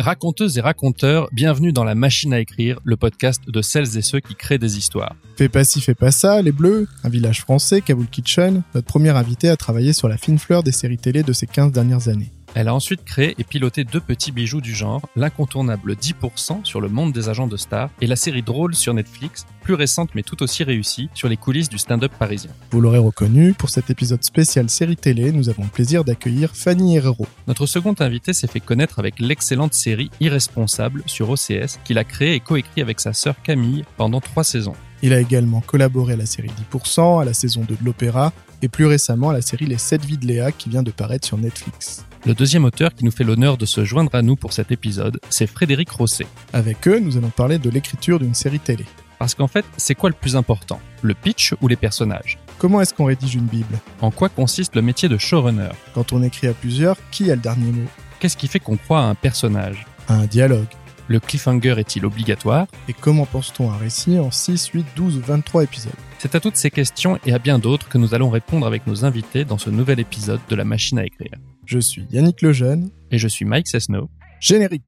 Raconteuses et raconteurs, bienvenue dans la machine à écrire, le podcast de celles et ceux qui créent des histoires. Fais pas ci, fais pas ça, Les Bleus, un village français, Kabul Kitchen, notre première invitée à travailler sur la fine fleur des séries télé de ces 15 dernières années. Elle a ensuite créé et piloté deux petits bijoux du genre, l'incontournable 10% sur le monde des agents de stars et la série drôle sur Netflix, plus récente mais tout aussi réussie, sur les coulisses du stand-up parisien. Vous l'aurez reconnu, pour cet épisode spécial série télé, nous avons le plaisir d'accueillir Fanny Herrero. Notre second invité s'est fait connaître avec l'excellente série Irresponsable sur OCS qu'il a créée et coécrit avec sa sœur Camille pendant trois saisons. Il a également collaboré à la série 10%, à la saison 2 de l'Opéra et plus récemment à la série Les 7 vies de Léa qui vient de paraître sur Netflix. Le deuxième auteur qui nous fait l'honneur de se joindre à nous pour cet épisode, c'est Frédéric Rosset. Avec eux, nous allons parler de l'écriture d'une série télé. Parce qu'en fait, c'est quoi le plus important? Le pitch ou les personnages? Comment est-ce qu'on rédige une Bible? En quoi consiste le métier de showrunner? Quand on écrit à plusieurs, qui a le dernier mot? Qu'est-ce qui fait qu'on croit à un personnage? À un dialogue. Le cliffhanger est-il obligatoire? Et comment pense-t-on un récit en 6, 8, 12 ou 23 épisodes? C'est à toutes ces questions et à bien d'autres que nous allons répondre avec nos invités dans ce nouvel épisode de La Machine à écrire. Je suis Yannick Lejeune. Et je suis Mike Cessno. Générique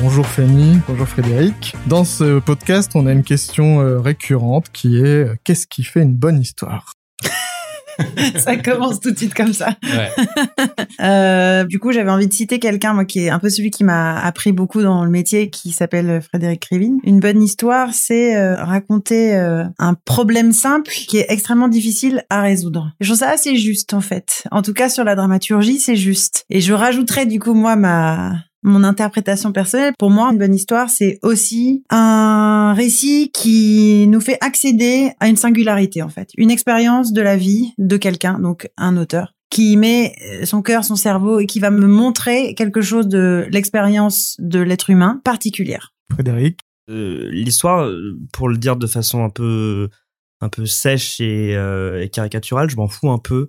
Bonjour Fanny, bonjour Frédéric. Dans ce podcast, on a une question euh, récurrente qui est euh, qu'est-ce qui fait une bonne histoire? ça commence tout de suite comme ça. Ouais. Euh, du coup, j'avais envie de citer quelqu'un, moi, qui est un peu celui qui m'a appris beaucoup dans le métier, qui s'appelle Frédéric Krivine. Une bonne histoire, c'est euh, raconter euh, un problème simple qui est extrêmement difficile à résoudre. Je trouve ça assez juste, en fait. En tout cas, sur la dramaturgie, c'est juste. Et je rajouterais, du coup, moi, ma mon interprétation personnelle. Pour moi, une bonne histoire, c'est aussi un récit qui nous fait accéder à une singularité, en fait. Une expérience de la vie de quelqu'un, donc un auteur qui met son cœur, son cerveau et qui va me montrer quelque chose de l'expérience de l'être humain particulière. Frédéric? Euh, L'histoire, euh, pour le dire de façon un peu un peu sèche et, euh, et caricaturale, je m'en fous un peu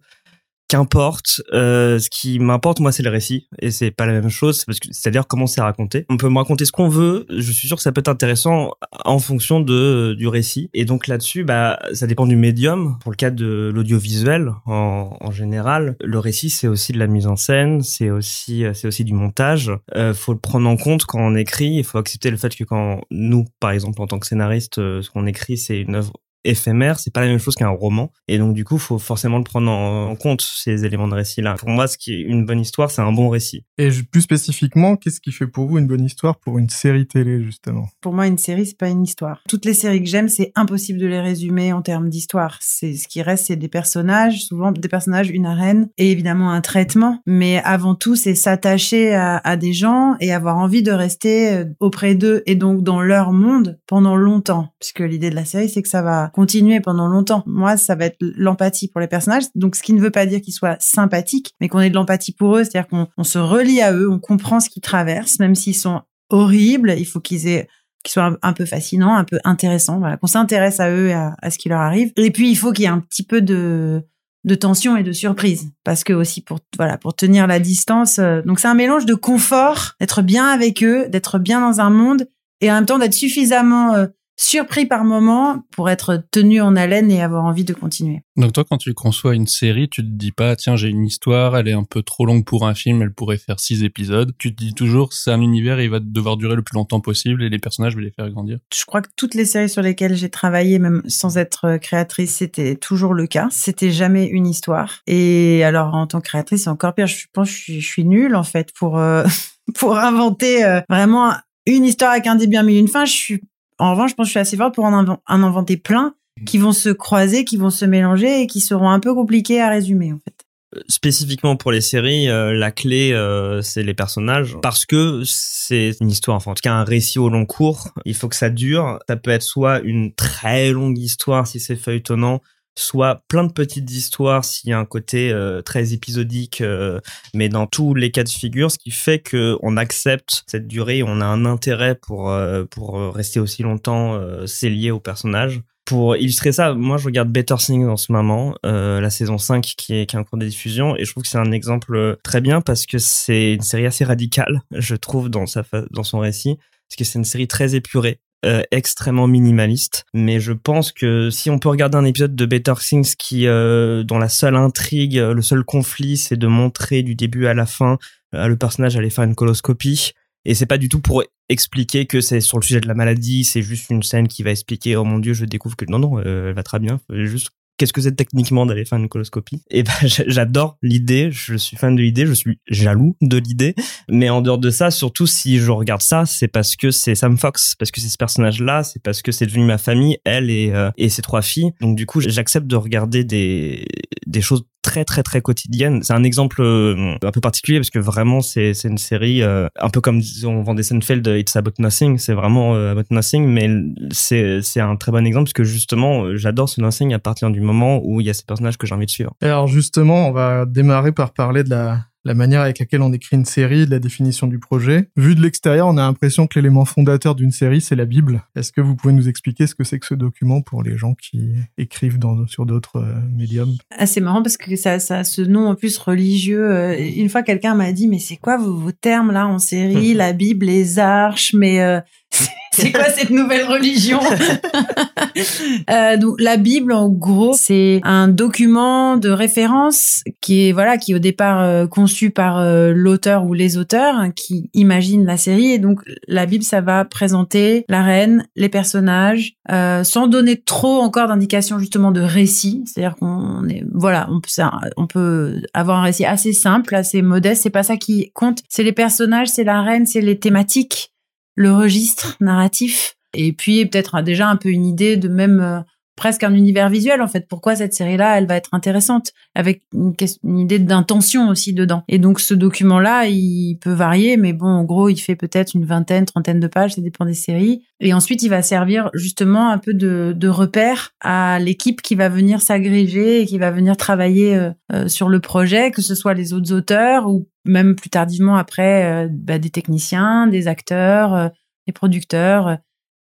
qu'importe. Euh, ce qui m'importe, moi, c'est le récit, et c'est pas la même chose. parce que c'est-à-dire comment c'est raconté. On peut me raconter ce qu'on veut. Je suis sûr que ça peut être intéressant en fonction de du récit. Et donc là-dessus, bah, ça dépend du médium. Pour le cas de l'audiovisuel, en, en général, le récit, c'est aussi de la mise en scène, c'est aussi c'est aussi du montage. Euh, faut le prendre en compte quand on écrit. Il faut accepter le fait que quand nous, par exemple, en tant que scénariste, euh, ce qu'on écrit, c'est une œuvre éphémère, c'est pas la même chose qu'un roman. Et donc du coup, faut forcément le prendre en, compte ces éléments de récit là. Pour moi, ce qui est une bonne histoire, c'est un bon récit. Et plus spécifiquement, qu'est-ce qui fait pour vous une bonne histoire pour une série télé justement? Pour moi, une série, c'est pas une histoire. Toutes les séries que j'aime, c'est impossible de les résumer en termes d'histoire. C'est ce qui reste, c'est des personnages, souvent des personnages, une arène et évidemment un traitement. Mais avant tout, c'est s'attacher à, à des gens et avoir envie de rester euh, auprès d'eux et donc dans leur monde pendant longtemps. Puisque l'idée de la série, c'est que ça va continuer pendant longtemps. Moi, ça va être l'empathie pour les personnages. Donc, ce qui ne veut pas dire qu'ils soient sympathiques, mais qu'on ait de l'empathie pour eux, c'est-à-dire qu'on se relie à eux, on comprend ce qu'ils traversent, même s'ils sont horribles. Il faut qu'ils aient soient un, peu fascinants, un peu intéressants, voilà, qu'on s'intéresse à eux et à, ce qui leur arrive. Et puis, il faut qu'il y ait un petit peu de de tension et de surprise parce que aussi pour voilà pour tenir la distance euh, donc c'est un mélange de confort d'être bien avec eux d'être bien dans un monde et en même temps d'être suffisamment euh, surpris par moment pour être tenu en haleine et avoir envie de continuer. Donc toi, quand tu conçois une série, tu te dis pas, tiens, j'ai une histoire, elle est un peu trop longue pour un film, elle pourrait faire six épisodes. Tu te dis toujours, c'est un univers, il va devoir durer le plus longtemps possible et les personnages, je vais les faire grandir. Je crois que toutes les séries sur lesquelles j'ai travaillé, même sans être créatrice, c'était toujours le cas. C'était jamais une histoire. Et alors, en tant que créatrice, c'est encore pire. Je pense que je suis, je suis nulle, en fait, pour, euh, pour inventer euh, vraiment une histoire avec un début, un milieu, une fin. Je suis en revanche, je pense que je suis assez forte pour en, inventer plein qui vont se croiser, qui vont se mélanger et qui seront un peu compliqués à résumer en fait. Euh, spécifiquement pour les séries, euh, la clé euh, c'est les personnages parce que c'est une histoire, enfin en tout cas un récit au long cours. Il faut que ça dure. Ça peut être soit une très longue histoire si c'est feuilletonnant, soit plein de petites histoires s'il y a un côté euh, très épisodique, euh, mais dans tous les cas de figure, ce qui fait que on accepte cette durée, on a un intérêt pour euh, pour rester aussi longtemps, c'est lié au personnage pour illustrer ça, moi je regarde Better Things en ce moment, la saison 5 qui est, qui est en cours de diffusion, et je trouve que c'est un exemple très bien parce que c'est une série assez radicale, je trouve, dans, sa dans son récit, parce que c'est une série très épurée. Euh, extrêmement minimaliste. Mais je pense que si on peut regarder un épisode de Better Things qui euh, dont la seule intrigue le seul conflit c'est de montrer du début à la fin euh, le personnage aller faire une coloscopie. Et c'est pas du tout pour expliquer que c'est sur le sujet de la maladie, c'est juste une scène qui va expliquer oh mon dieu, je découvre que non non, euh, elle va très bien, juste qu'est-ce que c'est techniquement d'aller faire une coloscopie? Et ben j'adore l'idée, je suis fan de l'idée, je suis jaloux de l'idée, mais en dehors de ça, surtout si je regarde ça, c'est parce que c'est Sam Fox, parce que c'est ce personnage-là, c'est parce que c'est devenu ma famille, elle et euh, et ses trois filles. Donc du coup, j'accepte de regarder des des choses très très très quotidiennes. C'est un exemple euh, un peu particulier parce que vraiment c'est c'est une série euh, un peu comme on vend des Seinfeld It's About Nothing, c'est vraiment About Nothing mais c'est c'est un très bon exemple parce que justement j'adore ce Nothing à partir du moment où il y a ces personnages que j'ai envie de suivre. Alors justement, on va démarrer par parler de la la manière avec laquelle on écrit une série, de la définition du projet. Vu de l'extérieur, on a l'impression que l'élément fondateur d'une série, c'est la Bible. Est-ce que vous pouvez nous expliquer ce que c'est que ce document pour les gens qui écrivent dans, sur d'autres euh, médiums? Ah, C'est marrant parce que ça, ça ce nom en plus religieux. Euh, une fois, quelqu'un m'a dit, mais c'est quoi vos, vos, termes là en série? La Bible, les arches, mais... Euh, c'est quoi cette nouvelle religion euh, donc, La Bible, en gros, c'est un document de référence qui est voilà, qui est au départ euh, conçu par euh, l'auteur ou les auteurs hein, qui imaginent la série. Et donc, la Bible, ça va présenter la reine, les personnages, euh, sans donner trop encore d'indications justement de récit. C'est-à-dire qu'on est voilà, on peut, on peut avoir un récit assez simple, assez modeste. C'est pas ça qui compte. C'est les personnages, c'est la reine, c'est les thématiques le registre narratif. Et puis peut-être déjà un peu une idée de même euh, presque un univers visuel en fait. Pourquoi cette série-là, elle va être intéressante? Avec une, idée d'intention aussi dedans. Et donc ce document-là, il peut varier, mais bon, en gros, il fait peut-être une vingtaine, trentaine de pages, ça dépend des séries. Et ensuite, il va servir justement un peu de, repère à l'équipe qui va venir s'agréger et qui va venir travailler euh, euh, sur le projet, que ce soit les autres auteurs ou même plus tardivement après euh, bah, des techniciens, des acteurs, des producteurs,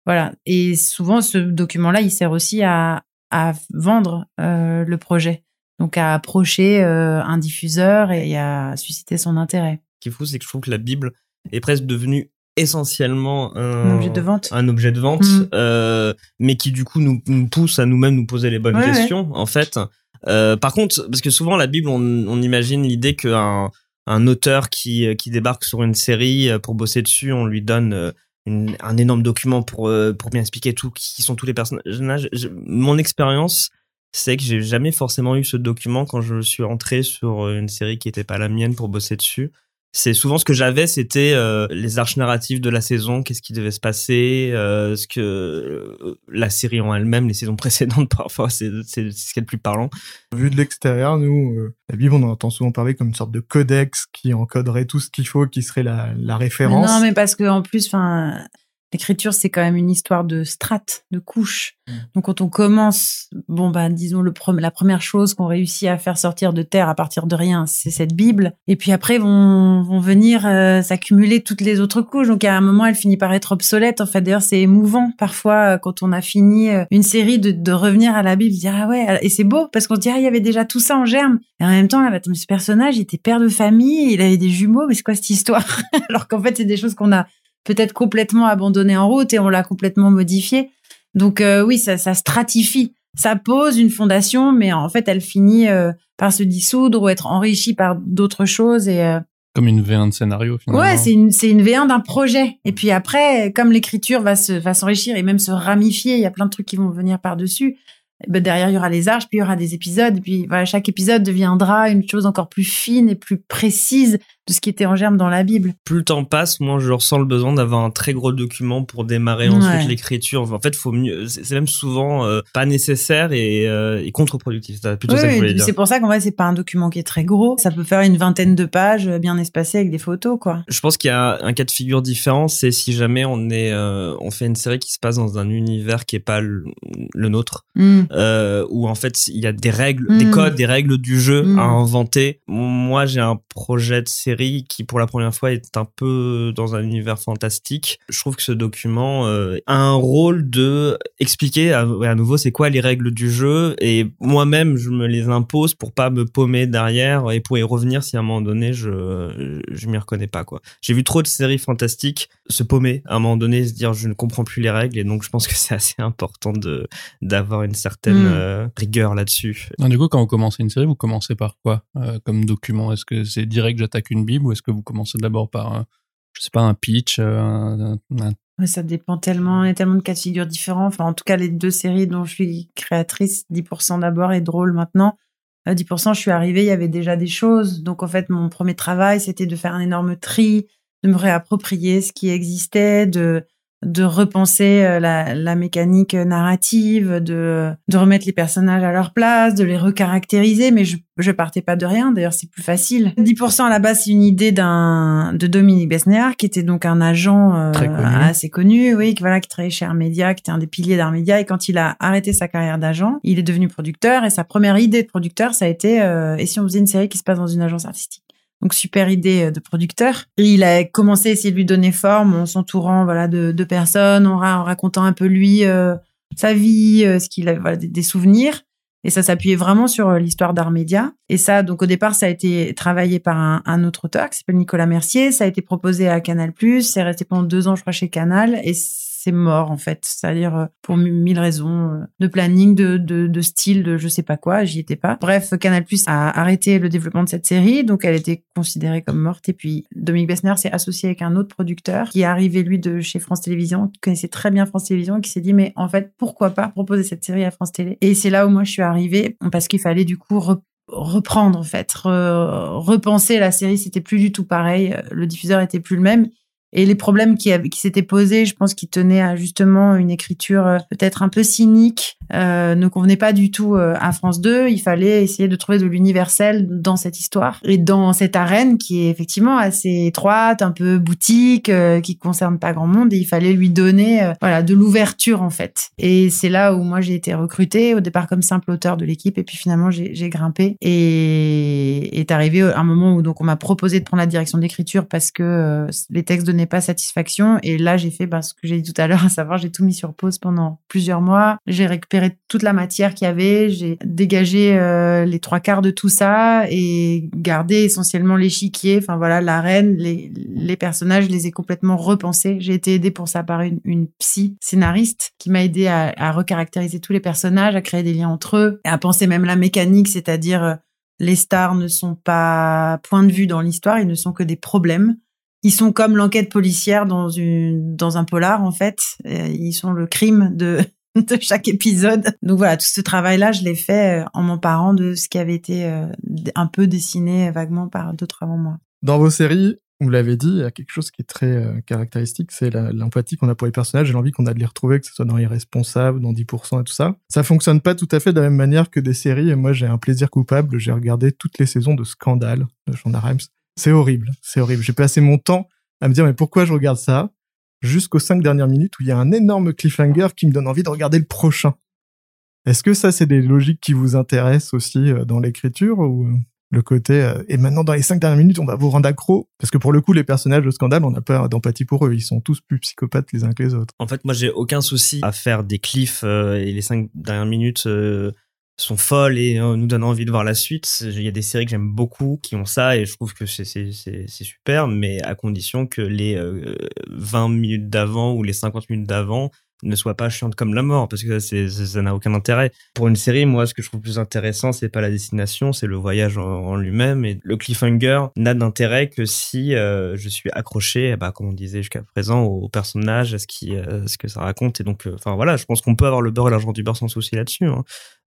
voilà. Et souvent ce document-là, il sert aussi à, à vendre le projet, donc à approcher un diffuseur et à susciter son intérêt. Ce qui est fou, c'est que je trouve que la Bible est presque devenue essentiellement un, objet de vente, un objet de vente, mmh. mais qui du coup nous, pousse à nous-mêmes nous poser les bonnes questions en fait. par contre, parce que souvent la Bible, on, on imagine l'idée qu'un un auteur qui, euh, qui débarque sur une série euh, pour bosser dessus, on lui donne euh, un énorme document pour, pour bien expliquer tout, qui sont tous les personnages. mon expérience, c'est que j'ai jamais forcément eu ce document quand je suis entré sur une série qui n'était pas la mienne pour bosser dessus c'est souvent ce que j'avais, c'était euh, les arches narratives de la saison, qu'est-ce qui devait se passer, euh, ce que euh, la série en elle-même, les saisons précédentes, parfois, c'est ce qui est le plus parlant. Vu de l'extérieur, nous, la Bible, on en entend souvent parler comme une sorte de codex qui encoderait tout ce qu'il faut, qui serait la, la référence. non, mais parce que en plus, enfin L'écriture, c'est quand même une histoire de strates, de couches. Mm. Donc, quand on commence, bon, bah, disons, le la première chose qu'on réussit à faire sortir de terre à partir de rien, c'est cette Bible. Et puis après, vont, vont venir euh, s'accumuler toutes les autres couches. Donc, à un moment, elle finit par être obsolète. En fait, d'ailleurs, c'est émouvant parfois euh, quand on a fini euh, une série de, de revenir à la Bible, dire ah ouais, et c'est beau parce qu'on se dit ah il y avait déjà tout ça en germe. Et en même temps, là, ce personnage, il était père de famille, il avait des jumeaux, mais c'est quoi cette histoire? Alors qu'en fait, c'est des choses qu'on a peut-être complètement abandonné en route et on l'a complètement modifié. Donc euh, oui, ça, ça stratifie. Ça pose une fondation, mais en fait, elle finit euh, par se dissoudre ou être enrichie par d'autres choses et euh, comme une V1 de scénario finalement. Ouais, c'est une c'est une V1 d'un projet. Et puis après, comme l'écriture va se va s'enrichir et même se ramifier, il y a plein de trucs qui vont venir par dessus. Ben derrière il y aura les arches, puis il y aura des épisodes, et puis voilà, chaque épisode deviendra une chose encore plus fine et plus précise de ce qui était en germe dans la Bible. Plus le temps passe, moi je ressens le besoin d'avoir un très gros document pour démarrer ensuite l'écriture. En fait, faut mieux. C'est même souvent euh, pas nécessaire et, euh, et contre-productif. C'est plutôt ça que C'est pour ça qu'en vrai c'est pas un document qui est très gros. Ça peut faire une vingtaine de pages euh, bien espacées avec des photos, quoi. Je pense qu'il y a un cas de figure différent, c'est si jamais on est, on fait une série qui se passe dans un univers qui est pas le, nôtre, mm. où en fait il y a des règles, des mm. codes, des règles du jeu mm. à inventer. Moi j'ai un projet de série série qui pour la première fois est un peu dans un univers fantastique. Je trouve que ce document euh, a un rôle de expliquer à, à nouveau c'est quoi les règles du jeu et moi-même je me les impose pour pas me paumer derrière et pour y revenir si à un moment donné je je m'y reconnais pas quoi. J'ai vu trop de séries fantastiques se paumer à un moment donné se dire je ne comprends plus les règles et donc je pense que c'est assez important de d'avoir une certaine Mm. euh, rigueur là-dessus. Du coup, quand vous commencez une série, vous commencez par quoi? Euh, comme document Est-ce que c'est direct j'attaque une ou est-ce que vous commencez d'abord par, un, je sais pas, un pitch, euh, un, ça dépend tellement, il y a tellement de cas de figure différents. Enfin, en tout cas, les deux séries dont je suis créatrice, 10% d'abord et drôle maintenant. À 10%, je suis arrivée, il y avait déjà des choses. Donc, en fait, mon premier travail, c'était de faire un énorme tri, de me réapproprier ce qui existait, de, de repenser euh, la, la mécanique narrative, de, de remettre les personnages à leur place, de les recaractériser. Mais je, je partais pas de rien. D'ailleurs, c'est plus facile. 10% à la base, c'est une idée d'un, de Dominique Besnéard, qui était donc un agent euh, connu. assez connu, oui, qui, voilà, qui travaillait chez Armédia, qui était un des piliers d'Armédia. Et quand il a arrêté sa carrière d'agent, il est devenu producteur. Et sa première idée de producteur, ça a été, euh, et si on faisait une série qui se passe dans une agence artistique? Donc super idée euh, de producteur. Et il a commencé à essayer de lui donner forme en s'entourant voilà de, de personnes, en, ra- en racontant un peu lui euh, sa vie, euh, ce qu'il a voilà des, des souvenirs. Et ça s'appuyait vraiment sur euh, l'histoire d'Armédia. Et ça, donc au départ, ça a été travaillé par un, un autre auteur qui s'appelle Nicolas Mercier. Ça a été proposé à Canal+. C'est resté pendant deux ans, je crois, chez Canal. Et c'est mort, en fait. C'est-à-dire, euh, pour mi- mille raisons, euh, de planning, de, de, de style, de je sais pas quoi, j'y étais pas. Bref, Canal+, a arrêté le développement de cette série. Donc, elle était considérée comme morte. Et puis, Dominique Bessner s'est associé avec un autre producteur qui est arrivé, lui, de chez France Télévisions, qui connaissait très bien France Télévisions, qui s'est dit, mais en fait, pourquoi pas proposer cette série à France Télé? Et c'est là où moi, je suis arrivée, parce qu'il fallait, du coup, re- reprendre en fait, re- repenser la série, c'était plus du tout pareil, le diffuseur était plus le même et les problèmes qui, s'étaient posés, je pense qu'ils tenaient à justement une écriture euh, peut-être un peu cynique, euh, ne convenait pas du tout euh, à France 2. Il fallait essayer de trouver de l'universel dans cette histoire et dans cette arène qui est effectivement assez étroite, un peu boutique, euh, qui concerne pas grand monde. Et il fallait lui donner euh, voilà de l'ouverture en fait. Et c'est là où moi j'ai été recrutée au départ comme simple auteur de l'équipe et puis finalement j'ai grimpé et est arrivé un moment où donc on m'a proposé de prendre la direction d'écriture parce que euh, les textes donnaient pas satisfaction et là j'ai fait bah, ce que j'ai dit tout à l'heure à savoir j'ai tout mis sur pause pendant plusieurs mois j'ai récupéré toute la matière qu'il y avait j'ai dégagé euh, les trois quarts de tout ça et gardé essentiellement l'échiquier enfin voilà l'arène les, les personnages je les ai complètement repensés j'ai été aidée pour ça par une, psy scénariste qui m'a aidé à, à recaractériser tous les personnages à créer des liens entre eux à penser même la mécanique c'est-à-dire euh, les stars ne sont pas point de vue dans l'histoire, ils ne sont que des problèmes. Ils sont comme l'enquête policière dans une dans un polar en fait. Euh, Ils sont le crime de de chaque épisode. Donc voilà, tout ce travail-là, je l'ai fait euh, en m'emparant de ce qui avait été euh, un peu dessiné vaguement par d'autres avant moi. Dans vos séries, vous l'avez dit, il y a quelque chose qui est très euh, caractéristique, c'est l'empathie qu'on a pour les personnages et l'envie qu'on a de les retrouver, que ce soit dans Irresponsable, dans 10% et tout ça. Ça fonctionne pas tout à fait de la même manière que des séries, et moi j'ai un plaisir coupable, j'ai regardé toutes les saisons de Scandale de Shonda Rhimes. C'est horrible, c'est horrible. J'ai passé mon temps à me dire mais pourquoi je regarde ça? Jusqu'aux cinq dernières minutes où il y a un énorme cliffhanger qui me donne envie de regarder le prochain. Est-ce que ça, c'est des logiques qui vous intéressent aussi euh, dans l'écriture ou euh, le côté euh, et maintenant dans les cinq dernières minutes on va vous rendre accro? Parce que pour le coup les personnages de Scandale on n'a pas d'empathie pour eux ils sont tous plus psychopathes les uns que les autres. En fait, moi, j'ai aucun souci à faire des cliffs et les cinq dernières minutes sont folles et euh, nous donnent envie de voir la suite. Il y a des séries que j'aime beaucoup qui ont ça et je trouve que c'est super, mais à condition que les euh, 20 minutes d'avant ou les 50 minutes d'avant ne soient pas chiantes comme la mort parce que ça, n'a aucun intérêt. Pour une série, moi, ce que je trouve plus intéressant, c'est pas la destination, c'est le voyage en, lui-même et le cliffhanger n'a d'intérêt que si euh, je suis accroché, bah, comme on disait jusqu'à présent, au, personnage, à ce qui, euh, ce que ça raconte et donc, euh, enfin voilà, je pense qu'on peut avoir le beurre et l'argent du beurre sans souci là-dessus. hein.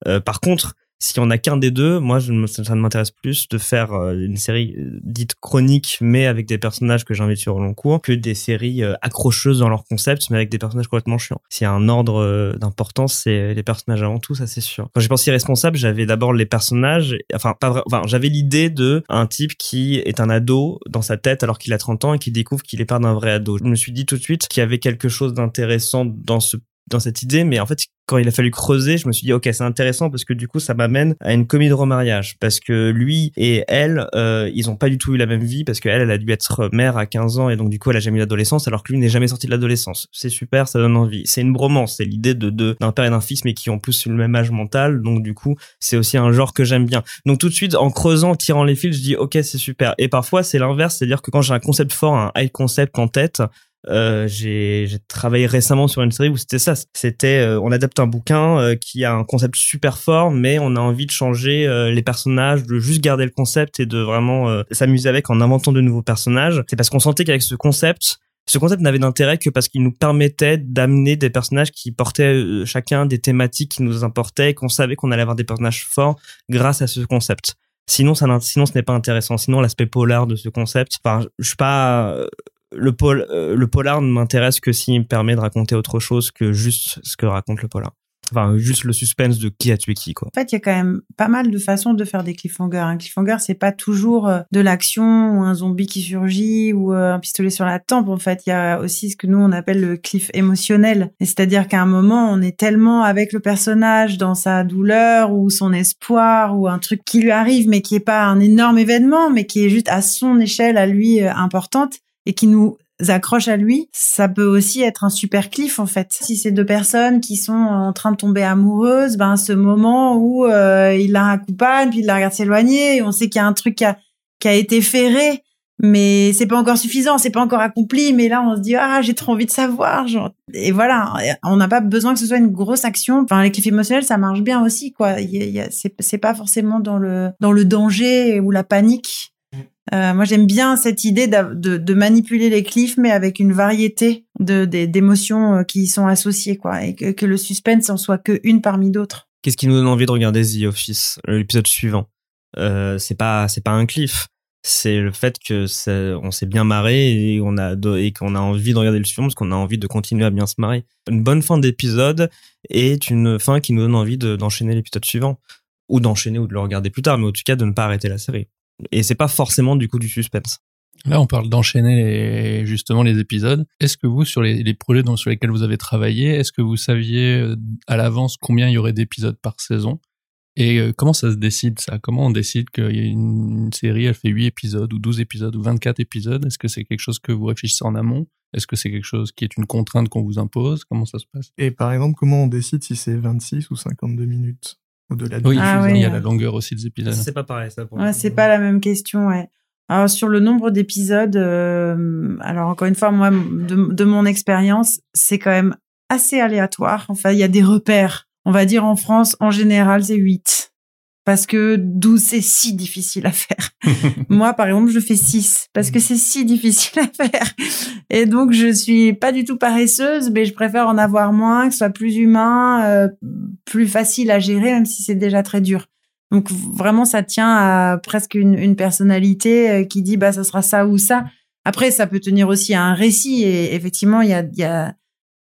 Euh, par contre, s'il y en a qu'un des deux, moi, je ça, ne m'intéresse plus de faire euh, une série euh, dite chronique, mais avec des personnages que j'invite sur le long cours, que des séries euh, accrocheuses dans leur concept, mais avec des personnages complètement chiants. S'il y a un ordre d'importance, c'est les personnages avant tout, ça c'est sûr. Quand j'ai pensé irresponsable, j'avais d'abord les personnages, enfin pas vrai, enfin j'avais l'idée de un type qui est un ado dans sa tête alors qu'il a 30 ans et qui découvre qu'il est pas d'un vrai ado. Je me suis dit tout de suite qu'il y avait quelque chose d'intéressant dans ce dans cette idée, mais en fait, quand il a fallu creuser, je me suis dit ok c'est intéressant parce que du coup ça m'amène à une comédie de remariage parce que lui et elle euh, ils ont pas du tout eu la même vie parce qu'elle elle a dû être mère à 15 ans et donc du coup elle a jamais eu l'adolescence alors que lui n'est jamais sorti de l'adolescence. C'est super, ça donne envie. C'est une bromance, c'est l'idée de d'un père et d'un fils mais qui ont plus le même âge mental donc du coup c'est aussi un genre que j'aime bien. Donc tout de suite en creusant, tirant les fils, je dis ok c'est super. Et parfois c'est l'inverse, c'est-à-dire que quand j'ai un concept fort, un high concept en tête, euh, j'ai travaillé récemment sur une série où c'était ça. C'était euh, on adapte un bouquin euh, qui a un concept super fort, mais on a envie de changer les personnages, de juste garder le concept et de vraiment s'amuser avec en inventant de nouveaux personnages. C'est parce qu'on sentait qu'avec ce concept, ce concept n'avait d'intérêt que parce qu'il nous permettait d'amener des personnages qui portaient chacun des thématiques qui nous importaient et qu'on savait qu'on allait avoir des personnages forts grâce à ce concept. Sinon, sinon, ce n'est pas intéressant. Sinon, l'aspect polar de ce concept, enfin, je suis pas le, pol, euh, le polar ne m'intéresse que s'il me permet de raconter autre chose que juste ce que raconte le polar. Enfin, juste le suspense de qui a tué qui, quoi. En fait, il y a quand même pas mal de façons de faire des cliffhangers. Un cliffhanger, c'est pas toujours euh, de l'action ou un zombie qui surgit ou euh, un pistolet sur la tempe. En fait, il y a aussi ce que nous on appelle le cliff émotionnel. C'est-à-dire qu'à un moment, on est tellement avec le personnage dans sa douleur ou son espoir ou un truc qui lui arrive, mais qui est pas un énorme événement, mais qui est juste à son échelle, à lui, importante et qui nous accroche à lui, ça peut aussi être un super cliff en fait. Si c'est deux personnes qui sont en train de tomber amoureuses, ben ce moment où euh, il la accompagne puis il la regarde s'éloigner, on sait qu'il y a un truc qui a, qui a été ferré, mais c'est pas encore suffisant, c'est pas encore accompli, mais là on se dit ah j'ai trop envie de savoir, genre et voilà, on n'a pas besoin que ce soit une grosse action. Enfin les cliffs émotionnels ça marche bien aussi quoi. Il y a, c'est pas forcément dans le dans le danger ou la panique euh, moi, j'aime bien cette idée de, manipuler les cliffs, mais avec une variété de d'émotions euh, qui y sont associées, quoi, et que, le suspense en soit que une parmi d'autres. Qu'est-ce qui nous donne envie de regarder The Office, l'épisode suivant? Euh, C'est pas c'est pas un cliff, c'est le fait que on s'est bien marré et qu'on a envie de regarder le suivant parce qu'on a envie de continuer à bien se marrer. Une bonne fin d'épisode est une fin qui nous donne envie d'enchaîner l'épisode suivant ou d'enchaîner ou de le regarder plus tard, mais en tout cas de ne pas arrêter la série et c'est pas forcément du coup du suspense. Là, on parle d'enchaîner justement les épisodes. Est-ce que vous, sur les, projets dont, sur lesquels vous avez travaillé, est-ce que vous saviez euh, à l'avance combien il y aurait d'épisodes par saison? Et euh, comment ça se décide ça? Comment on décide qu'il y a une, série, elle fait 8 épisodes ou 12 épisodes ou 24 épisodes? Est-ce que c'est quelque chose que vous réfléchissez en amont? Est-ce que c'est quelque chose qui est une contrainte qu'on vous impose? Comment ça se passe? Et par exemple, comment on décide si c'est 26 ou 52 minutes? Oui, ah il y a la longueur aussi des épisodes. C'est pas pareil, ça. ouais, c'est pas la même question, ouais. Alors sur le nombre d'épisodes, euh, alors encore une fois, moi, de, de mon expérience, c'est quand même assez aléatoire. Enfin, il y a des repères. On va dire en France, en général, c'est 8 parce que 12 c'est si difficile à faire. Moi par exemple, je fais 6 parce que c'est si difficile à faire. Et donc je suis pas du tout paresseuse, mais je préfère en avoir moins, que ce soit plus humain, euh, plus facile à gérer même si c'est déjà très dur. Donc vraiment ça tient à presque une, une personnalité euh, qui dit bah ça sera ça ou ça. Après ça peut tenir aussi à un récit et effectivement il y a y a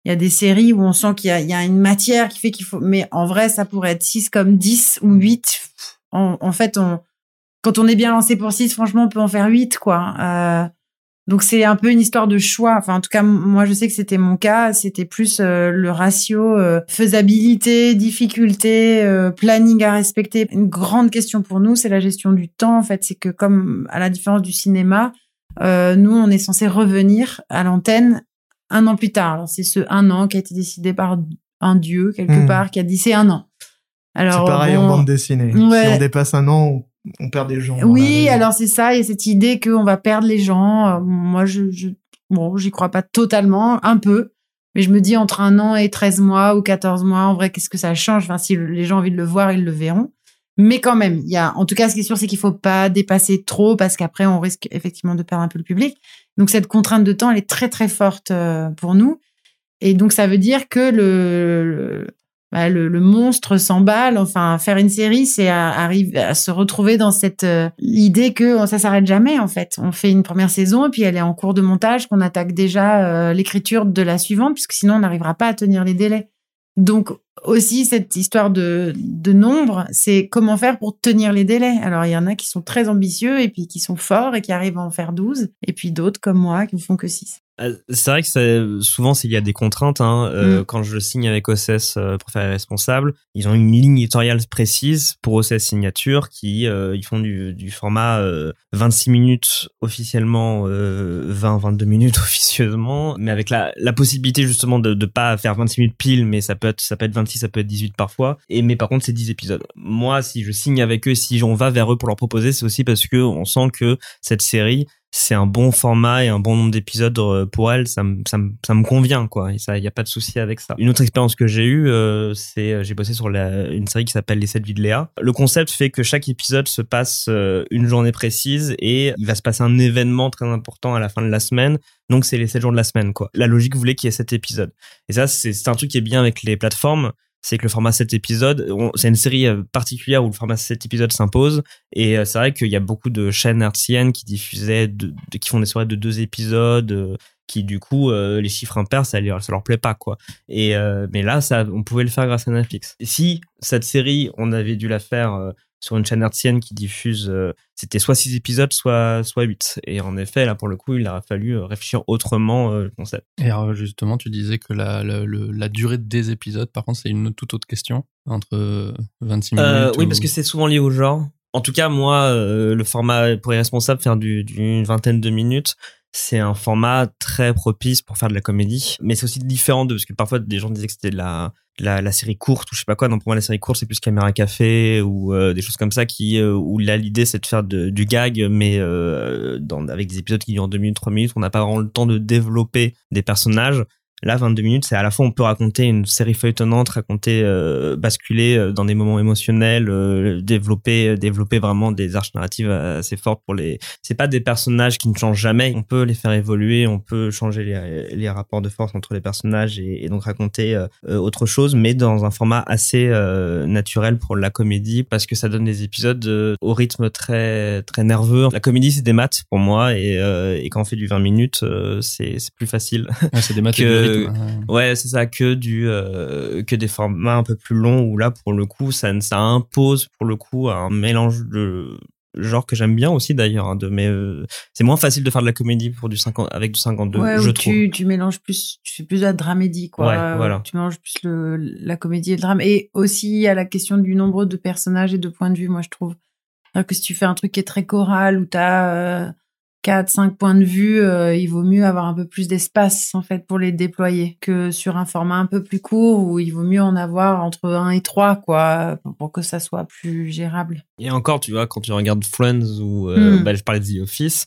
il y a des séries où on sent qu'il y, y a, une matière qui fait qu'il faut, mais en vrai, ça pourrait être 6 comme 10 ou 8. En, en, fait, on, quand on est bien lancé pour 6, franchement, on peut en faire 8, quoi. Euh, donc c'est un peu une histoire de choix. Enfin, en tout cas, moi, je sais que c'était mon cas. C'était plus euh, le ratio euh, faisabilité, difficulté, euh, planning à respecter. Une grande question pour nous, c'est la gestion du temps. En fait, c'est que comme à la différence du cinéma, nous, on est censé revenir à l'antenne un an plus tard. C'est ce un an qui a été décidé par un dieu quelque hmm. part qui a dit c'est un an. Alors c'est pareil en bande dessinée. Si on dépasse un an, on, perd des gens. Oui, alors c'est ça. Il y a cette idée qu'on va perdre les gens. Euh, moi, je, je bon, j'y crois pas totalement, un peu. Mais je me dis entre un an et 13 mois ou 14 mois, en vrai, qu'est-ce que ça change? Enfin, si les gens ont envie de le voir, ils le verront. Mais quand même, il y a, en tout cas, ce qui est sûr, c'est qu'il faut pas dépasser trop parce qu'après, on risque effectivement de perdre un peu le public. Donc, cette contrainte de temps, elle est très, très forte euh, pour nous. Et donc, ça veut dire que le, bah, le, le, monstre s'emballe. Enfin, faire une série, c'est arriver à se retrouver dans cette euh, idée que ça s'arrête jamais. En fait, on fait une première saison et puis elle est en cours de montage, qu'on attaque déjà euh, l'écriture de la suivante, puisque sinon on n'arrivera pas à tenir les délais. Donc aussi cette histoire de, de nombre, c'est comment faire pour tenir les délais. Alors il y en a qui sont très ambitieux et puis qui sont forts et qui arrivent à en faire 12, et puis d'autres comme moi qui ne font que 6. Euh, C'est vrai que c'est- souvent il y a des contraintes. Hein. Euh, Mm. Quand je signe avec OCS euh, pour faire les responsables, ils ont une ligne éditoriale précise pour OCS Signature qui euh, ils font du, du format euh, 26 minutes officiellement, euh, 20-22 minutes officieusement, mais avec la, la possibilité justement de ne pas faire 26 minutes pile, mais ça peut être ça peut être 26, ça peut être 18 parfois. Et mais par contre c'est 10 épisodes. Moi si je signe avec eux, si on va vers eux pour leur proposer, c'est aussi parce que on sent que cette série c'est un bon format et un bon nombre d'épisodes euh, pour elle, ça me, ça me, ça me convient, quoi. Ça, il n'y a pas de souci avec ça. Une autre expérience que j'ai eue, euh, c'est, euh, j'ai bossé sur la, une série qui s'appelle Les 7 vies de Léa. Le concept fait que chaque épisode se passe une journée précise et il va se passer un événement très important à la fin de la semaine. Donc, c'est les 7 jours de la semaine, quoi. La logique voulait qu'il y ait 7 épisodes. Et ça, c'est un truc qui est bien avec les plateformes. C'est que le format 7 épisodes, c'est une série euh, particulière où le format 7 épisodes s'impose. Et euh, c'est vrai qu'il y a beaucoup de chaînes hertziennes qui diffusaient, qui font des soirées de deux épisodes, euh, qui du coup les chiffres impairs, ça, ça leur plaît pas quoi. Et mais là, ça, on pouvait le faire grâce à Netflix. Et si cette série, on avait dû la faire sur une chaîne hertzienne qui diffuse, euh, c'était soit six épisodes, soit soit huit. Et en effet, là pour le coup, il aurait fallu euh, réfléchir autrement euh, le concept. Et alors, justement, tu disais que la, la, le- la durée des épisodes, par contre, c'est une toute autre question. Entre 26 minutes. Euh, oui, ou- parce que c'est souvent lié au genre. En tout cas, moi, euh, le format pour les responsables, faire du- d'une vingtaine de minutes, c'est un format très propice pour faire de la comédie. Mais c'est aussi différent de, parce que parfois des gens disaient que c'était de la, la, série courte ou je sais pas quoi. Non, pour moi, la série courte, c'est plus caméra café ou euh, des choses comme ça qui, euh, où là, l'idée, c'est de faire du gag, mais euh, avec des épisodes qui durent 2 minutes, 3 minutes. On n'a pas vraiment le temps de développer des personnages. Là, 22 minutes, c'est à la fois on peut raconter une série feuilletonnante, raconter, euh, basculer euh, dans des moments émotionnels, euh, développer, développer vraiment des arches narratives assez fortes pour les. C'est pas des personnages qui ne changent jamais. On peut les faire évoluer, on peut changer les, les rapports de force entre les personnages et, et donc raconter euh, euh, autre chose, mais dans un format assez euh, naturel pour la comédie parce que ça donne des épisodes euh, au rythme très très nerveux. La comédie c'est des maths pour moi et, euh, et quand on fait du 20 minutes, euh, c'est c'est plus facile. Ouais, c'est des maths que- rythme. ouais. Ouais, c'est ça, que du euh, que des formats un peu plus longs où là pour le coup ça ça impose pour le coup un mélange de genre que j'aime bien aussi d'ailleurs hein, de mais euh, c'est moins facile de faire de la comédie pour du 50 avec du 52 ouais, je trouve. tu, tu mélanges plus, tu fais plus de la dramédie, quoi. Ouais, voilà. Tu mélanges plus le, la comédie et le drame. Et aussi à la question du nombre de personnages et de points de vue, moi, je trouve. C'est-à-dire que si tu fais un truc qui est très choral, où t'as euh, 4, 5 points de vue, euh, il vaut mieux avoir un peu plus d'espace, en fait, pour les déployer, que sur un format un peu plus court, où il vaut mieux en avoir entre 1 et 3, quoi, pour, que ça soit plus gérable. Et encore, tu vois, quand tu regardes Friends ou euh, Hmm. bah, je parlais de The Office.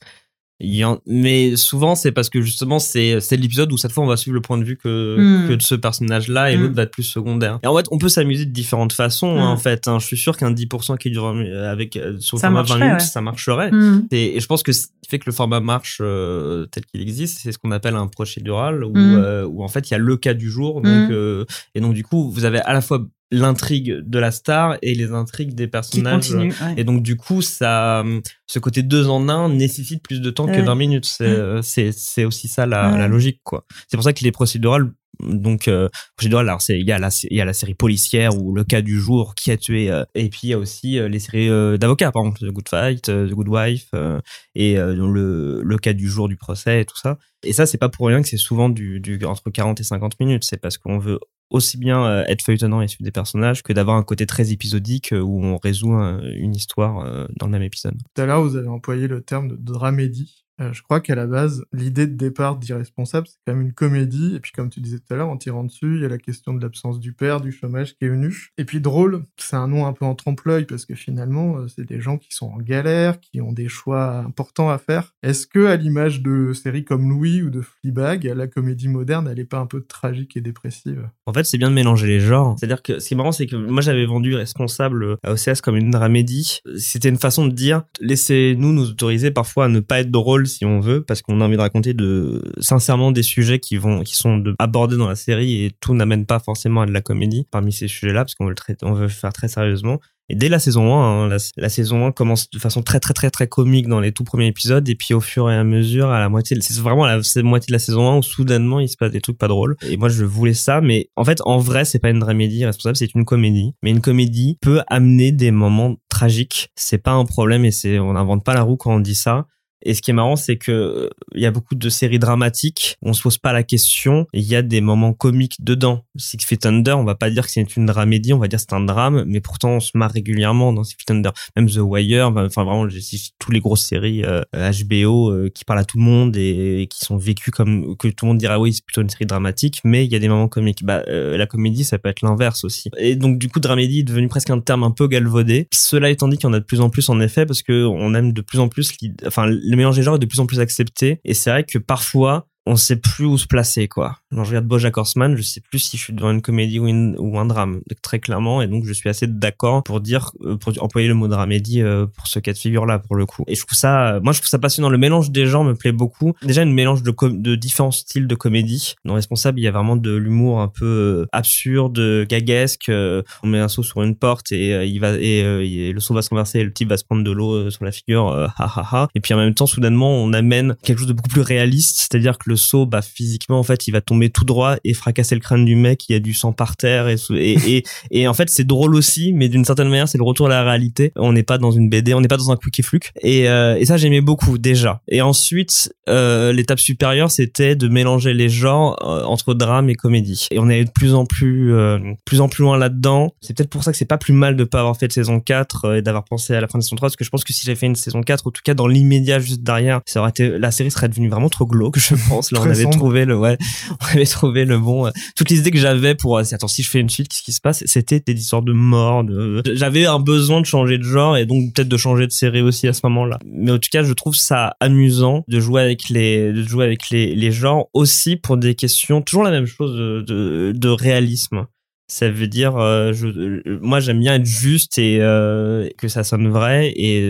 Mais souvent c'est parce que justement c'est c'est l'épisode où cette fois on va suivre le point de vue que Hmm. que de ce personnage-là et Hmm. l'autre va être plus secondaire. Et en fait, on peut s'amuser de différentes façons. hein, Hmm. en fait, hein. je suis sûr qu'un 10% qui dure euh, avec euh, sur le Ça format 20 marcherait, minutes, ouais. ça marcherait. Et, et je pense que ce qui fait que le format marche euh, tel qu'il existe, c'est ce qu'on appelle un procédural, où, euh, où en fait il y a le cas du jour, donc euh, et donc du coup vous avez à la fois l'intrigue de la star et les intrigues des Qui personnages. continue. ouais. Et donc du coup ça, ce côté deux en un nécessite plus de temps que Ouais. 20 minutes. C'est Mm. euh, c'est c'est aussi ça la, Ouais. la logique quoi. C'est pour ça que les procédurales donc euh, procédural alors c'est il y a la il y a la série policière ou le cas du jour qui a tué euh, et puis il y a aussi euh, les séries euh, d'avocats par exemple The Good Fight euh, The Good Wife euh, et euh, le le cas du jour du procès et tout ça et ça c'est pas pour rien que c'est souvent du, du entre 40 et 50 minutes c'est parce qu'on veut aussi bien euh, être feuilletonnant et suivre des personnages que d'avoir un côté très épisodique euh, où on résout un- une histoire euh, dans le même épisode. Tout à l'heure, vous avez employé le terme de dramédie. Euh, je crois qu'à la base, l'idée de départ d'Irresponsable, c'est quand même une comédie. Et puis, comme tu disais tout à l'heure, en tirant dessus, il y a la question de l'absence du père, du chômage qui est venu. Et puis, drôle, c'est un nom un peu en trompe-l'œil parce que finalement, euh, c'est des gens qui sont en galère, qui ont des choix importants à faire. Est-ce que, à l'image de séries comme Louis ou de Fleabag, la comédie moderne, elle est pas un peu tragique et dépressive? En fait, c'est bien de mélanger les genres. C'est-à-dire que ce qui est marrant, c'est que moi, j'avais vendu Responsable à OCS comme une dramédie. C'était une façon de dire, laissez-nous nous autoriser parfois à ne pas être drôle si on veut, parce qu'on a envie de raconter de, sincèrement des sujets qui vont, qui sont abordés dans la série et tout n'amène pas forcément à de la comédie parmi ces sujets-là, parce qu'on veut le on veut faire très sérieusement. Et dès la saison 1, hein, la, saison 1 commence de façon très très très très comique dans les tout premiers épisodes et puis au fur et à mesure à la moitié, c'est vraiment la moitié de la saison 1 où soudainement il se passe des trucs pas drôles. Et moi je voulais ça, mais en fait en vrai c'est pas une dramédie responsable, c'est une comédie. Mais une comédie peut amener des moments tragiques, c'est pas un problème et on n'invente pas la roue quand on dit ça. Et ce qui est marrant, c'est que euh, il y a beaucoup de séries dramatiques on se pose pas la question. Il y a des moments comiques dedans. Six Feet Under, on va pas dire que c'est une dramédie, on va dire c'est un drame, mais pourtant on se marre régulièrement dans Six Feet Under. Même The Wire, enfin vraiment, j'ai tous les grosses séries HBO euh, euh, qui parlent à tout le monde et, qui sont vécues comme que tout le monde dirait oui, c'est plutôt une série dramatique, mais il y a des moments comiques. Bah, la comédie, ça peut être l'inverse aussi. Et donc du coup, dramédie est devenu presque un terme un peu galvaudé. Cela étant dit qu'il y en a de plus en plus en effet, parce que on aime de plus en plus, enfin le mélange des genres est de plus en plus accepté. Et c'est vrai que parfois, on sait plus où se placer quoi. Quand je regarde BoJack Horseman, je sais plus si je suis devant une comédie ou, un drame très clairement et donc je suis assez d'accord pour dire euh, pour employer le mot dramédie euh, pour ce cas de figure là pour le coup. Et je trouve ça moi je trouve ça passionnant le mélange des genres me plaît beaucoup. Déjà une mélange de différents styles de comédie. Dans Responsable, il y a vraiment de l'humour un peu euh, absurde, gaguesque, on met un saut sur une porte et il va et, le saut va se renverser et le type va se prendre de l'eau sur la figure ha ha ha et puis en même temps soudainement on amène quelque chose de beaucoup plus réaliste, c'est-à-dire que le saut, bah physiquement en fait, il va tomber tout droit et fracasser le crâne du mec. Il y a du sang par terre et et et, en fait c'est drôle aussi, mais d'une certaine manière c'est le retour à la réalité. On n'est pas dans une BD, on n'est pas dans un quick et euh, et ça j'aimais beaucoup déjà. Et ensuite euh, l'étape supérieure c'était de mélanger les genres euh, entre drame et comédie. Et on est de plus en plus plus en plus loin là-dedans. C'est peut-être pour ça que c'est pas plus mal de pas avoir fait de saison 4 et d'avoir pensé à la fin de saison 3 parce que je pense que si j'avais fait une saison 4 en tout cas dans l'immédiat juste derrière, ça aurait été la série serait devenue vraiment trop glauque je pense Là, on avait trouvé le, ouais, on avait trouvé le bon. Euh, toutes les idées que j'avais pour, euh, attends, si je fais une suite, qu'est-ce qui se passe? C'était des histoires de mort. De... J'avais un besoin de changer de genre et donc peut-être de changer de série aussi à ce moment-là. Mais en tout cas, je trouve ça amusant de jouer avec les, de jouer avec les, les genres aussi pour des questions toujours la même chose de, de, de réalisme ça veut dire euh, je, euh, moi j'aime bien être juste et euh, que ça sonne vrai et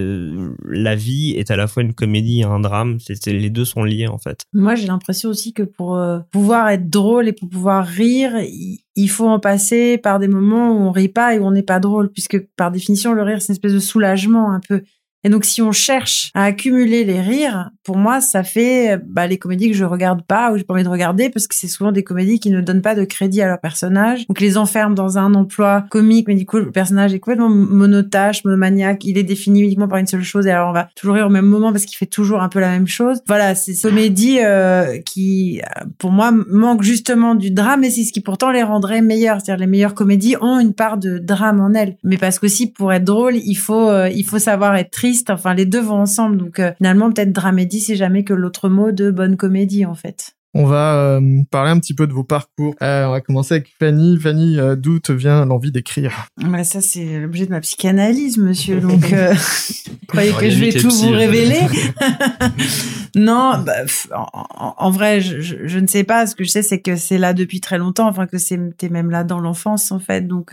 la vie est à la fois une comédie et un drame. C'est les deux sont liés en fait. Moi j'ai l'impression aussi que pour pouvoir être drôle et pour pouvoir rire il faut en passer par des moments où on rit pas et où on n'est pas drôle puisque par définition le rire c'est une espèce de soulagement un peu et donc, si on cherche à accumuler les rires, pour moi, ça fait bah, les comédies que je regarde pas ou j'ai pas envie de regarder parce que c'est souvent des comédies qui ne donnent pas de crédit à leur personnage. Donc, les enferment dans un emploi comique, mais du coup, le personnage est complètement monotache, monomaniaque. Il est défini uniquement par une seule chose et alors on va toujours rire au même moment parce qu'il fait toujours un peu la même chose. Voilà, c'est comédies euh, qui, pour moi, manquent justement du drame et c'est ce qui pourtant les rendrait meilleures. C'est-à-dire les meilleures comédies ont une part de drame en elles. Mais parce qu'aussi, pour être drôle, il faut, euh, il faut savoir être triste Enfin, les deux vont ensemble. Donc, euh, finalement, peut-être dramédie, c'est jamais que l'autre mot de bonne comédie, en fait. On va euh, parler un petit peu de vos parcours. Euh, on va commencer avec Fanny. Fanny, d'où te vient l'envie d'écrire? Bah, Ça, c'est l'objet de ma psychanalyse, monsieur. Donc, vous croyez que je vais tout vous révéler Non, bah, en, vrai, je, je, ne sais pas. Ce que je sais, c'est que c'est là depuis très longtemps. Enfin, que c'était même là dans l'enfance, en fait. Donc,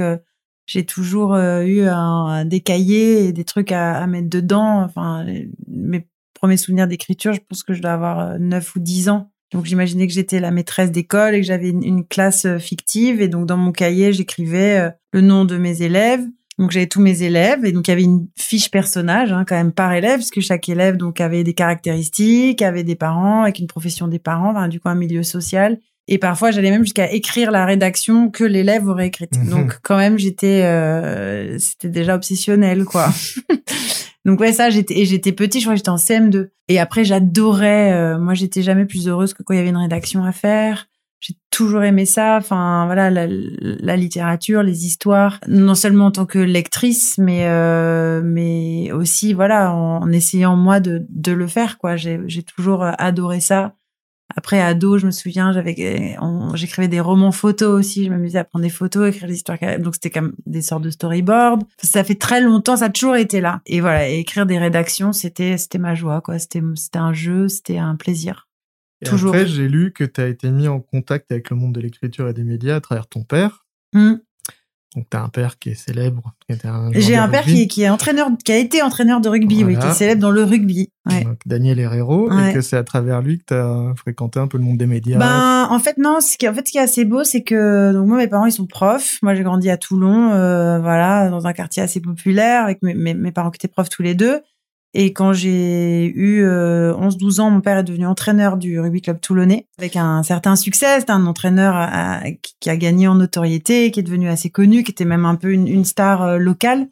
j'ai toujours euh, eu un, des cahiers et des trucs à, mettre dedans. Enfin, mes premiers souvenirs d'écriture, je pense que je dois avoir 9 euh, ou 10 ans. Donc j'imaginais que j'étais la maîtresse d'école et que j'avais une, classe euh, fictive. Et donc dans mon cahier, j'écrivais le nom de mes élèves. Donc j'avais tous mes élèves et donc il y avait une fiche personnage hein, quand même par élève parce que chaque élève donc avait des caractéristiques, avait des parents avec une profession des parents, enfin, du coup un milieu social et parfois, j'allais même jusqu'à écrire la rédaction que l'élève aurait écrite. Mhm. Donc, quand même, j'étais, euh, c'était déjà obsessionnel, quoi. Donc ouais, ça, j'étais, et j'étais petit, je crois que j'étais en CM2. Et après, j'adorais, euh, moi, j'étais jamais plus heureuse que quand il y avait une rédaction à faire. J'ai toujours aimé ça. Enfin, voilà, la, la, littérature, les histoires, non seulement en tant que lectrice, mais euh, mais aussi, voilà, en, en, essayant moi de de le faire, quoi. J'ai j'ai toujours adoré ça. Après, ado, je me souviens, j'avais, j'écrivais des romans photos aussi. Je m'amusais à prendre des photos, écrire des histoires. Donc, c'était comme des sortes de storyboard. Ça fait très longtemps, ça a toujours été là. Et voilà, écrire des rédactions, c'était, c'était ma joie, quoi. C'était, c'était un jeu, c'était un plaisir. Et toujours. Après, j'ai lu que tu as été mis en contact avec le monde de l'écriture et des médias à travers ton père. Mmh. Donc t'as un père qui est célèbre. J'ai un père qui, qui, est entraîneur, qui a été entraîneur de rugby, oui, qui est célèbre dans le rugby. Ouais. Donc, Daniel Herrero, et que c'est à travers lui que t'as fréquenté un peu le monde des médias. Ben en fait non, ce qui en fait ce qui est assez beau, c'est que donc moi mes parents ils sont profs. Moi j'ai grandi à Toulon, euh, voilà, dans un quartier assez populaire avec mes, mes, mes parents qui étaient profs tous les deux. Et quand j'ai eu 11-12 euh, ans, mon père est devenu entraîneur du rugby club toulonnais avec un certain succès. C'était un entraîneur qui a gagné en notoriété, qui est devenu assez connu, qui était même un peu une, star euh, locale.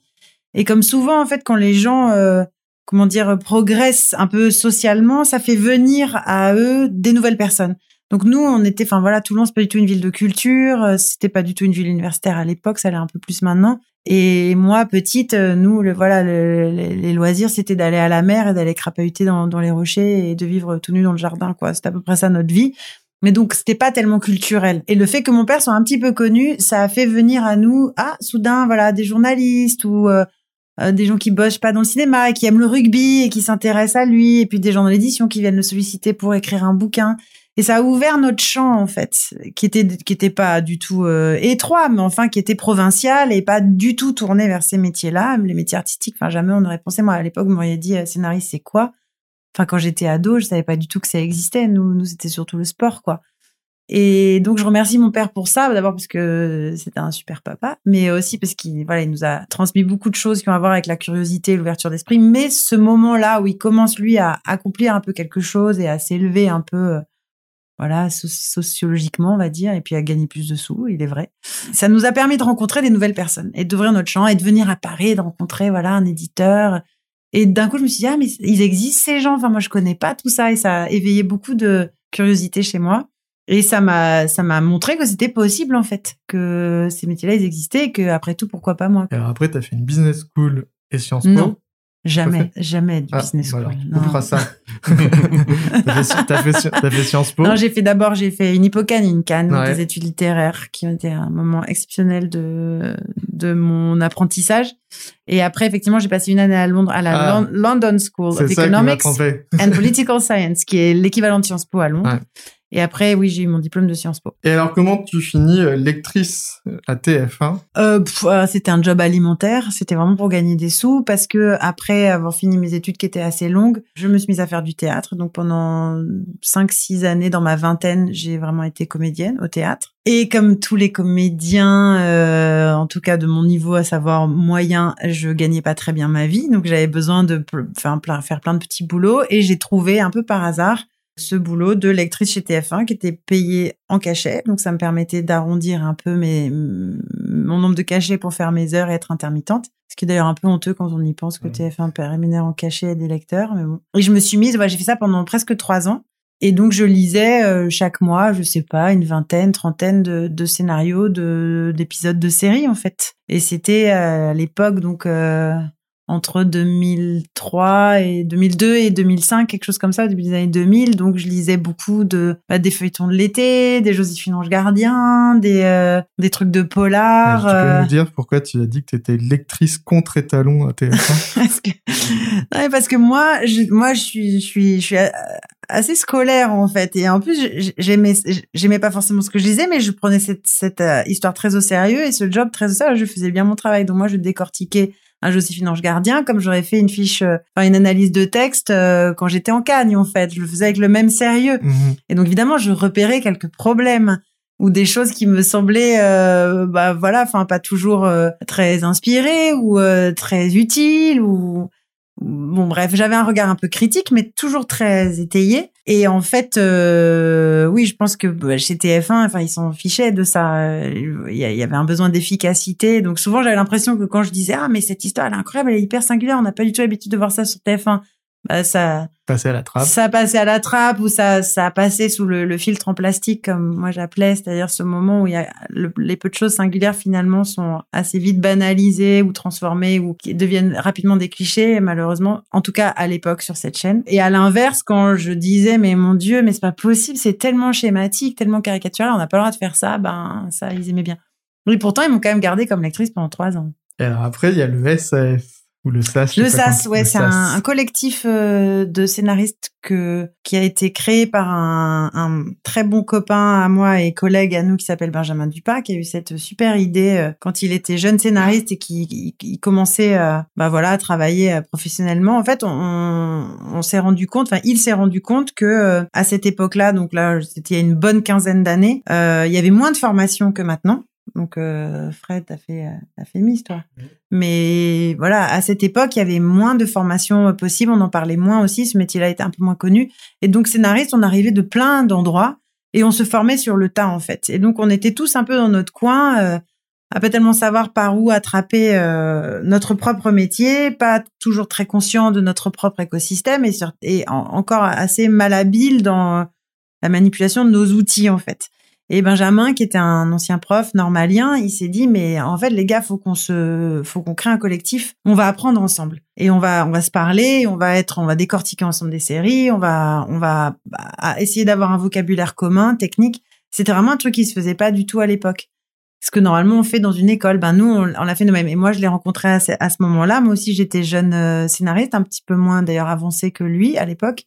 Et comme souvent, en fait, quand les gens euh, comment dire, progressent un peu socialement, ça fait venir à eux des nouvelles personnes. Donc nous, on était, enfin voilà, Toulon, c'est pas du tout une ville de culture, euh, c'était pas du tout une ville universitaire à l'époque, ça l'est un peu plus maintenant. Et moi, petite, euh, nous, le, voilà, les loisirs, c'était d'aller à la mer et d'aller crapahuter dans, dans les rochers et de vivre tout nu dans le jardin, quoi. C'était à peu près ça notre vie. Mais donc, c'était pas tellement culturel. Et le fait que mon père soit un petit peu connu, ça a fait venir à nous, ah, soudain, voilà, des journalistes ou euh, euh, des gens qui bossent pas dans le cinéma et qui aiment le rugby et qui s'intéressent à lui, et puis des gens dans l'édition qui viennent le solliciter pour écrire un bouquin. Et ça a ouvert notre champ en fait, qui était qui était pas du tout euh, étroit, mais enfin qui était provincial et pas du tout tourné vers ces métiers-là, les métiers artistiques. Enfin jamais on aurait pensé. Moi à l'époque, vous m'auriez dit euh, scénariste c'est quoi? Enfin quand j'étais ado, je savais pas du tout que ça existait. Nous nous c'était surtout le sport quoi. Et donc je remercie mon père pour ça, d'abord parce que c'était un super papa, mais aussi parce qu'il voilà, il nous a transmis beaucoup de choses qui ont à voir avec la curiosité l'ouverture d'esprit. Mais ce moment-là où il commence lui à accomplir un peu quelque chose et à s'élever un peu, euh, voilà, sociologiquement on va dire, et puis à gagner plus de sous, il est vrai. Ça nous a permis de rencontrer des nouvelles personnes et d'ouvrir notre champ et de venir à Paris, de rencontrer voilà un éditeur. Et d'un coup je me suis dit ah mais ils existent ces gens. Enfin moi je connais pas tout ça et ça a éveillé beaucoup de curiosité chez moi. Et ça m'a, ça m'a montré que c'était possible, en fait, que ces métiers-là, ils existaient et que, après tout, pourquoi pas moi. Alors après, tu as fait une business school et Sciences Po. Non. Jamais, jamais du ah, business school. on fera ça. t'as fait, fait, fait, Sciences Po? Non, j'ai fait d'abord, j'ai fait une hippocane, une canne, des études littéraires, qui ont été un moment exceptionnel de de mon apprentissage. Et après, effectivement, j'ai passé une année à Londres, à la ah. London School of Economics and Political Science, qui est l'équivalent de Sciences Po à Londres. Et après, oui, j'ai eu mon diplôme de Sciences Po. Et alors, comment tu finis euh, lectrice à TF1 euh, euh, C'était un job alimentaire. C'était vraiment pour gagner des sous parce que après avoir fini mes études qui étaient assez longues, je me suis mise à faire du théâtre. Donc pendant 5-6 années, dans ma vingtaine, j'ai vraiment été comédienne au théâtre. Et comme tous les comédiens, euh, en tout cas de mon niveau, à savoir moyen, je gagnais pas très bien ma vie. Donc j'avais besoin de faire plein, faire plein de petits boulots. Et j'ai trouvé un peu par hasard ce boulot de lectrice chez TF1 qui était payé en cachet. Donc ça me permettait d'arrondir un peu mes, mon nombre de cachets pour faire mes heures et être intermittente. Ce qui est d'ailleurs un peu honteux quand on y pense que TF1 rémunère en cachet des lecteurs. Mais bon. Et je me suis mise, ouais, j'ai fait ça pendant presque trois ans. Et donc je lisais euh, chaque mois, je sais pas, une vingtaine, trentaine de, de scénarios, de d'épisodes de séries en fait. Et c'était euh, à l'époque donc euh, entre 2003 et 2002 et 2005, quelque chose comme ça, depuis les années 2000. Donc, je lisais beaucoup de bah, des feuilletons de l'été, des Joséphine Ange Gardien, des euh, des trucs de polar. tu peux euh. nous dire pourquoi tu as dit que tu étais lectrice contre étalon à TF1 parce que ouais, parce que moi, je, moi, je suis je suis je suis assez scolaire en fait et en plus j'aimais j'aimais pas forcément ce que je lisais mais je prenais cette cette euh, histoire très au sérieux et ce job très au sérieux je faisais bien mon travail donc moi je décortiquais un Joséphine Ange Gardien, comme j'aurais fait une fiche, euh, enfin une analyse de texte euh, quand j'étais en Cagne en fait. Je le faisais avec le même sérieux. Mhm. Et donc évidemment, je repérais quelques problèmes ou des choses qui me semblaient, euh, bah voilà, enfin pas toujours très inspirées ou très utiles ou Bon, bref, j'avais un regard un peu critique, mais toujours très étayé. Et en fait, euh, oui, je pense que bah, chez TF1, enfin, ils s'en fichaient de ça. Il y avait un besoin d'efficacité. Donc souvent, j'avais l'impression que quand je disais ah mais cette histoire elle est incroyable, elle est hyper singulière, on n'a pas du tout l'habitude de voir ça sur TF1. Bah, ça passé à la trappe. Ça passait à la trappe ou ça ça a passé sous le, le filtre en plastique comme moi j'appelais, c'est-à-dire ce moment où il y a les peu de choses singulières finalement sont assez vite banalisées ou transformées ou qui deviennent rapidement des clichés malheureusement en tout cas à l'époque sur cette chaîne. Et à l'inverse quand je disais mais mon dieu mais c'est pas possible, c'est tellement schématique, tellement caricatural, on n'a pas le droit de faire ça, ben ça ils aimaient bien. Et pourtant ils m'ont quand même gardé comme lectrice pendant trois ans. Et alors après il y a le SF ou le SAS. Le SAS, ouais, c'est un, collectif euh, de scénaristes que qui a été créé par un, un, très bon copain à moi et collègue à nous qui s'appelle Benjamin Dupas, qui a eu cette super idée euh, quand il était jeune scénariste et qui, qui, commençait à, bah voilà, à travailler euh, professionnellement. En fait, on, on s'est rendu compte, enfin, il s'est rendu compte que à cette époque-là, donc là, c'était il y a une bonne quinzaine d'années, il y avait moins de formation que maintenant. Donc euh, Fred, t'as fait t'as fait Miss toi. Mais voilà, à cette époque, il y avait moins de formations possibles, on en parlait moins aussi, ce métier-là était un peu moins connu et donc scénariste, on arrivait de plein d'endroits et on se formait sur le tas en fait. Et donc on était tous un peu dans notre coin euh, à pas tellement savoir par où attraper euh, notre propre métier, pas toujours très conscient de notre propre écosystème et, sur, et encore assez malhabile dans la manipulation de nos outils en fait. Et Benjamin, qui était un ancien prof normalien, il s'est dit mais en fait les gars, faut qu'on se, faut qu'on crée un collectif. On va apprendre ensemble et on va, on va se parler, on va être, on va décortiquer ensemble des séries, on va, on va bah, essayer d'avoir un vocabulaire commun, technique. C'était vraiment un truc qui se faisait pas du tout à l'époque ce que normalement on fait dans une école. Ben nous, on, l'a fait nous-mêmes. Et moi, je l'ai rencontré à ce, à ce moment-là. Moi aussi, j'étais jeune euh, scénariste, un petit peu moins d'ailleurs avancé que lui à l'époque.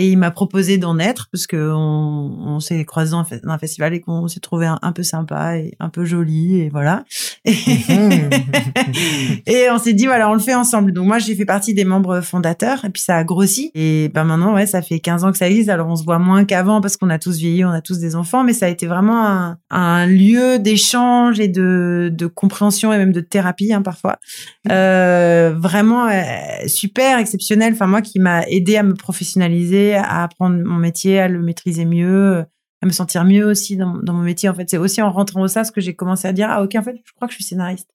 Et il m'a proposé d'en être parce que on, on s'est croisés dans un festival et qu'on s'est trouvé un, peu sympa et un peu joli et voilà. et on s'est dit voilà, on le fait ensemble. Donc moi j'ai fait partie des membres fondateurs et puis ça a grossi et ben maintenant ouais, ça fait 15 ans que ça existe. Alors on se voit moins qu'avant parce qu'on a tous vieilli, on a tous des enfants, mais ça a été vraiment un, un lieu d'échange et de, de compréhension et même de thérapie hein, parfois. Euh, vraiment euh, super exceptionnel. Enfin moi qui m'a aidé à me professionnaliser à apprendre mon métier, à le maîtriser mieux, à me sentir mieux aussi dans, mon métier. En fait, c'est aussi en rentrant au SAS que j'ai commencé à dire ah ok en fait je crois que je suis scénariste.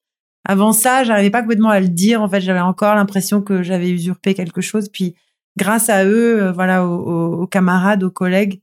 Avant ça, j'arrivais pas complètement à le dire. En fait, j'avais encore l'impression que j'avais usurpé quelque chose. Puis grâce à eux, euh, voilà, aux, camarades, aux collègues,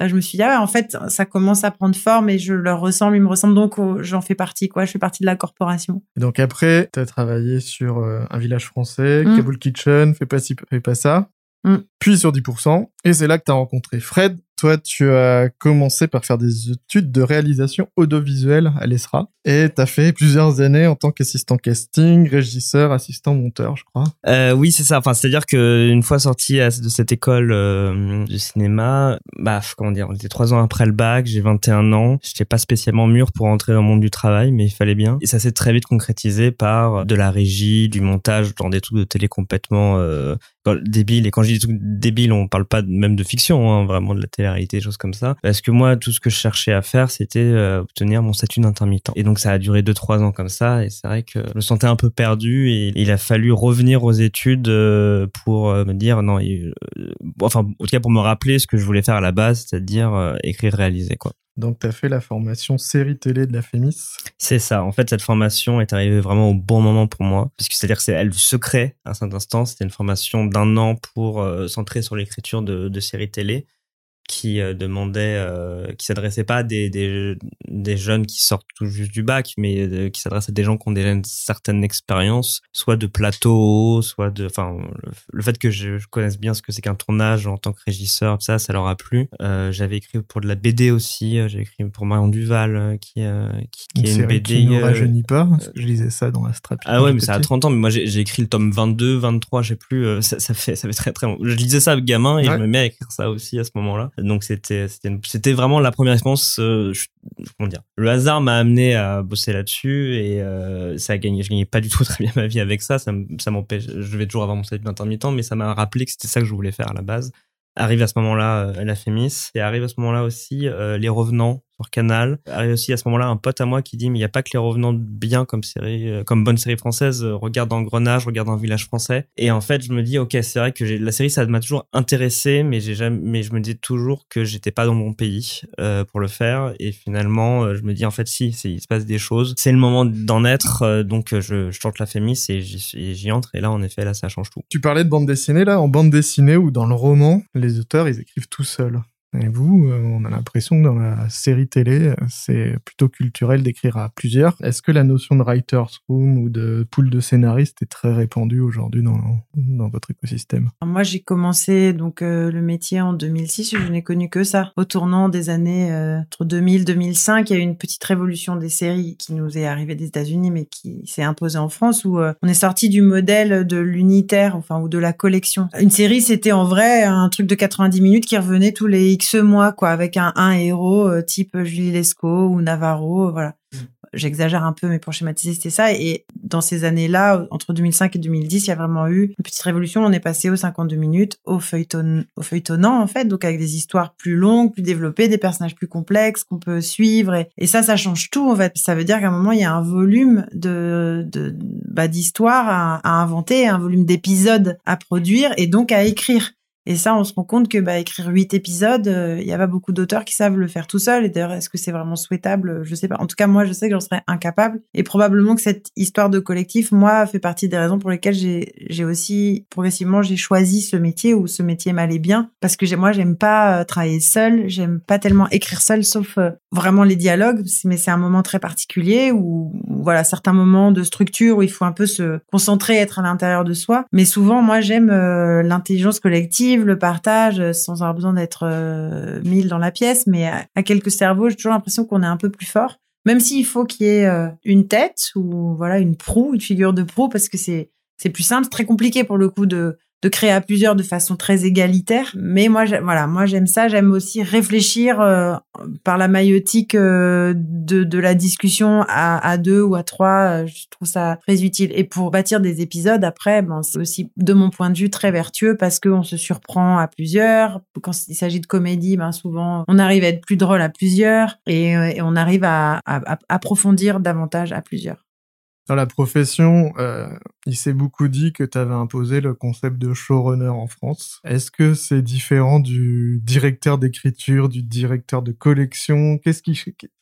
euh, je me suis dit ah en fait ça commence à prendre forme et je leur ressemble, ils me ressemblent donc j'en fais partie quoi. Je fais partie de la corporation. donc après, tu as travaillé sur euh, un village français, mmh. Kabul Kitchen, fais pas ci, fais pas ça. Mm. Puis sur 10%. Et c'est là que tu as rencontré Fred, toi, tu as commencé par faire des études de réalisation audiovisuelle à l'ESRA et tu as fait plusieurs années en tant qu'assistant casting, régisseur, assistant monteur, je crois. Euh, oui, c'est ça. Enfin, c'est-à-dire que une fois sorti de cette école euh, de cinéma, bah comment dire, on était trois ans après le bac, j'ai 21 ans, j'étais pas spécialement mûr pour entrer dans le monde du travail, mais il fallait bien. Et ça s'est très vite concrétisé par de la régie, du montage dans des trucs de télé complètement euh, débiles. Et quand je dis des trucs débiles, on parle pas même de fiction, hein, vraiment de la télé des choses comme ça. Parce que moi, tout ce que je cherchais à faire, c'était euh, obtenir mon statut d'intermittent. Et donc, ça a duré deux trois ans comme ça. Et c'est vrai que je me sentais un peu perdu et il a fallu revenir aux études euh, pour euh, me dire non, enfin, en tout cas pour me rappeler ce que je voulais faire à la base, c'est-à-dire écrire, réaliser, quoi. Donc, tu as fait la formation série télé de la FEMIS C'est ça. En fait, cette formation est arrivée vraiment au bon moment pour moi. Parce que c'est-à-dire que c'est elle se crée à cet instant. C'était une formation d'un an pour centrer sur l'écriture de, de séries télé qui euh, demandait, euh, qui s'adressait pas à des, des, des, jeunes qui sortent tout juste du bac, mais euh, qui s'adresse à des gens qui ont déjà une certaine expérience, soit de plateau, soit de, enfin, le, fait que je, connaisse bien ce que c'est qu'un tournage en tant que régisseur, ça, ça leur a plu. Euh, j'avais écrit pour de la BD aussi, j'ai écrit pour Marion Duval, qui, qui, qui est une BD. Qui ne rajeunit pas, je lisais ça dans la strap. Ah ouais, mais ça a 30 ans, mais moi j'ai écrit le tome 22, 23, je sais plus, ça, ça, fait, ça fait très très long. Je lisais ça avec gamin et je me mets à écrire ça aussi à ce moment-là. Donc c'était c'était vraiment la première expérience. Euh, comment dire Le hasard m'a amené à bosser là-dessus et euh, ça a gagné. Je gagnais pas du tout très bien ma vie avec ça. Ça, m'empêche. Je vais toujours avoir mon statut d'intermittent, mais ça m'a rappelé que c'était ça que je voulais faire à la base. Arrive à ce moment-là euh, la Fémis et arrive à ce moment-là aussi les Revenants Canal. Arrive aussi à ce moment-là un pote à moi qui dit mais il n'y a pas que les revenants bien comme série, euh, comme bonne série française. Euh, regarde Engrenage, regarde un village français. Et en fait je me dis ok c'est vrai que la série ça m'a toujours intéressé mais j'ai jamais, mais je me dis toujours que j'étais pas dans mon pays euh, pour le faire. Et finalement je me dis en fait si, il se passe des choses. C'est le moment d'en être donc je, je tente la fémis et j'y entre. Et là en effet là ça change tout. Tu parlais de bande dessinée là en bande dessinée ou dans le roman les auteurs ils écrivent tout seuls. Et vous, euh, on a l'impression que dans la série télé, c'est plutôt culturel d'écrire à plusieurs. Est-ce que la notion de writer's room ou de pool de scénaristes est très répandue aujourd'hui dans, dans votre écosystème? Moi, j'ai commencé donc euh, le métier en 2006. Je n'ai connu que ça. Au tournant des années euh, entre 2000 2005, il y a eu une petite révolution des séries qui nous est arrivée des États-Unis, mais qui s'est imposée en France, où on est sorti du modèle de l'unitaire, enfin ou de la collection. Une série, c'était en vrai un truc de 90 minutes qui revenait tous les ce mois, quoi, avec un, un héros euh, type Julie Lescaut ou Navarro, euh, voilà. Mm. J'exagère un peu, mais pour schématiser, c'était ça. Et dans ces années-là, entre 2005 et 2010, il y a vraiment eu une petite révolution. On est passé aux 52 minutes, au feuilleton, au feuilletonnant, en fait. Donc, avec des histoires plus longues, plus développées, des personnages plus complexes qu'on peut suivre. Et, et, ça, ça change tout, en fait. Ça veut dire qu'à un moment, il y a un volume de, de, bah, d'histoires à, à inventer, un volume d'épisodes à produire et donc à écrire. Et ça, on se rend compte que bah, écrire huit épisodes, euh, il y a pas beaucoup d'auteurs qui savent le faire tout seul. Et d'ailleurs, est-ce que c'est vraiment souhaitable? Je sais pas. En tout cas, moi, je sais que j'en serais incapable. Et probablement que cette histoire de collectif, moi, fait partie des raisons pour lesquelles j'ai, j'ai aussi progressivement j'ai choisi ce métier ou ce métier m'allait bien parce que moi, j'aime pas euh, travailler seul. J'aime pas tellement écrire seul, sauf euh, vraiment les dialogues. Mais c'est un moment très particulier où, voilà, certains moments de structure où il faut un peu se concentrer, être à l'intérieur de soi. Mais souvent, moi, j'aime l'intelligence collective le partage, euh, sans avoir besoin d'être euh, mille dans la pièce, mais à, quelques cerveaux, j'ai toujours l'impression qu'on est un peu plus fort. Même s'il faut qu'il y ait euh, une tête ou voilà une proue, une figure de proue, parce que c'est c'est plus simple, très compliqué pour le coup de de créer à plusieurs de façon très égalitaire. Mais moi, voilà, moi j'aime ça. J'aime aussi réfléchir euh, par la maïotique euh, de, de la discussion à, à deux ou à trois. Euh, je trouve ça très utile. Et pour bâtir des épisodes, après, ben, c'est aussi de mon point de vue très vertueux parce qu'on se surprend à plusieurs. Quand il s'agit de comédie, ben souvent on arrive à être plus drôle à plusieurs et, et on arrive à, à, à approfondir davantage à plusieurs. Dans la profession, euh, il s'est beaucoup dit que tu avais imposé le concept de showrunner en France. Est-ce que c'est différent du directeur d'écriture, du directeur de collection? Qu'est-ce qui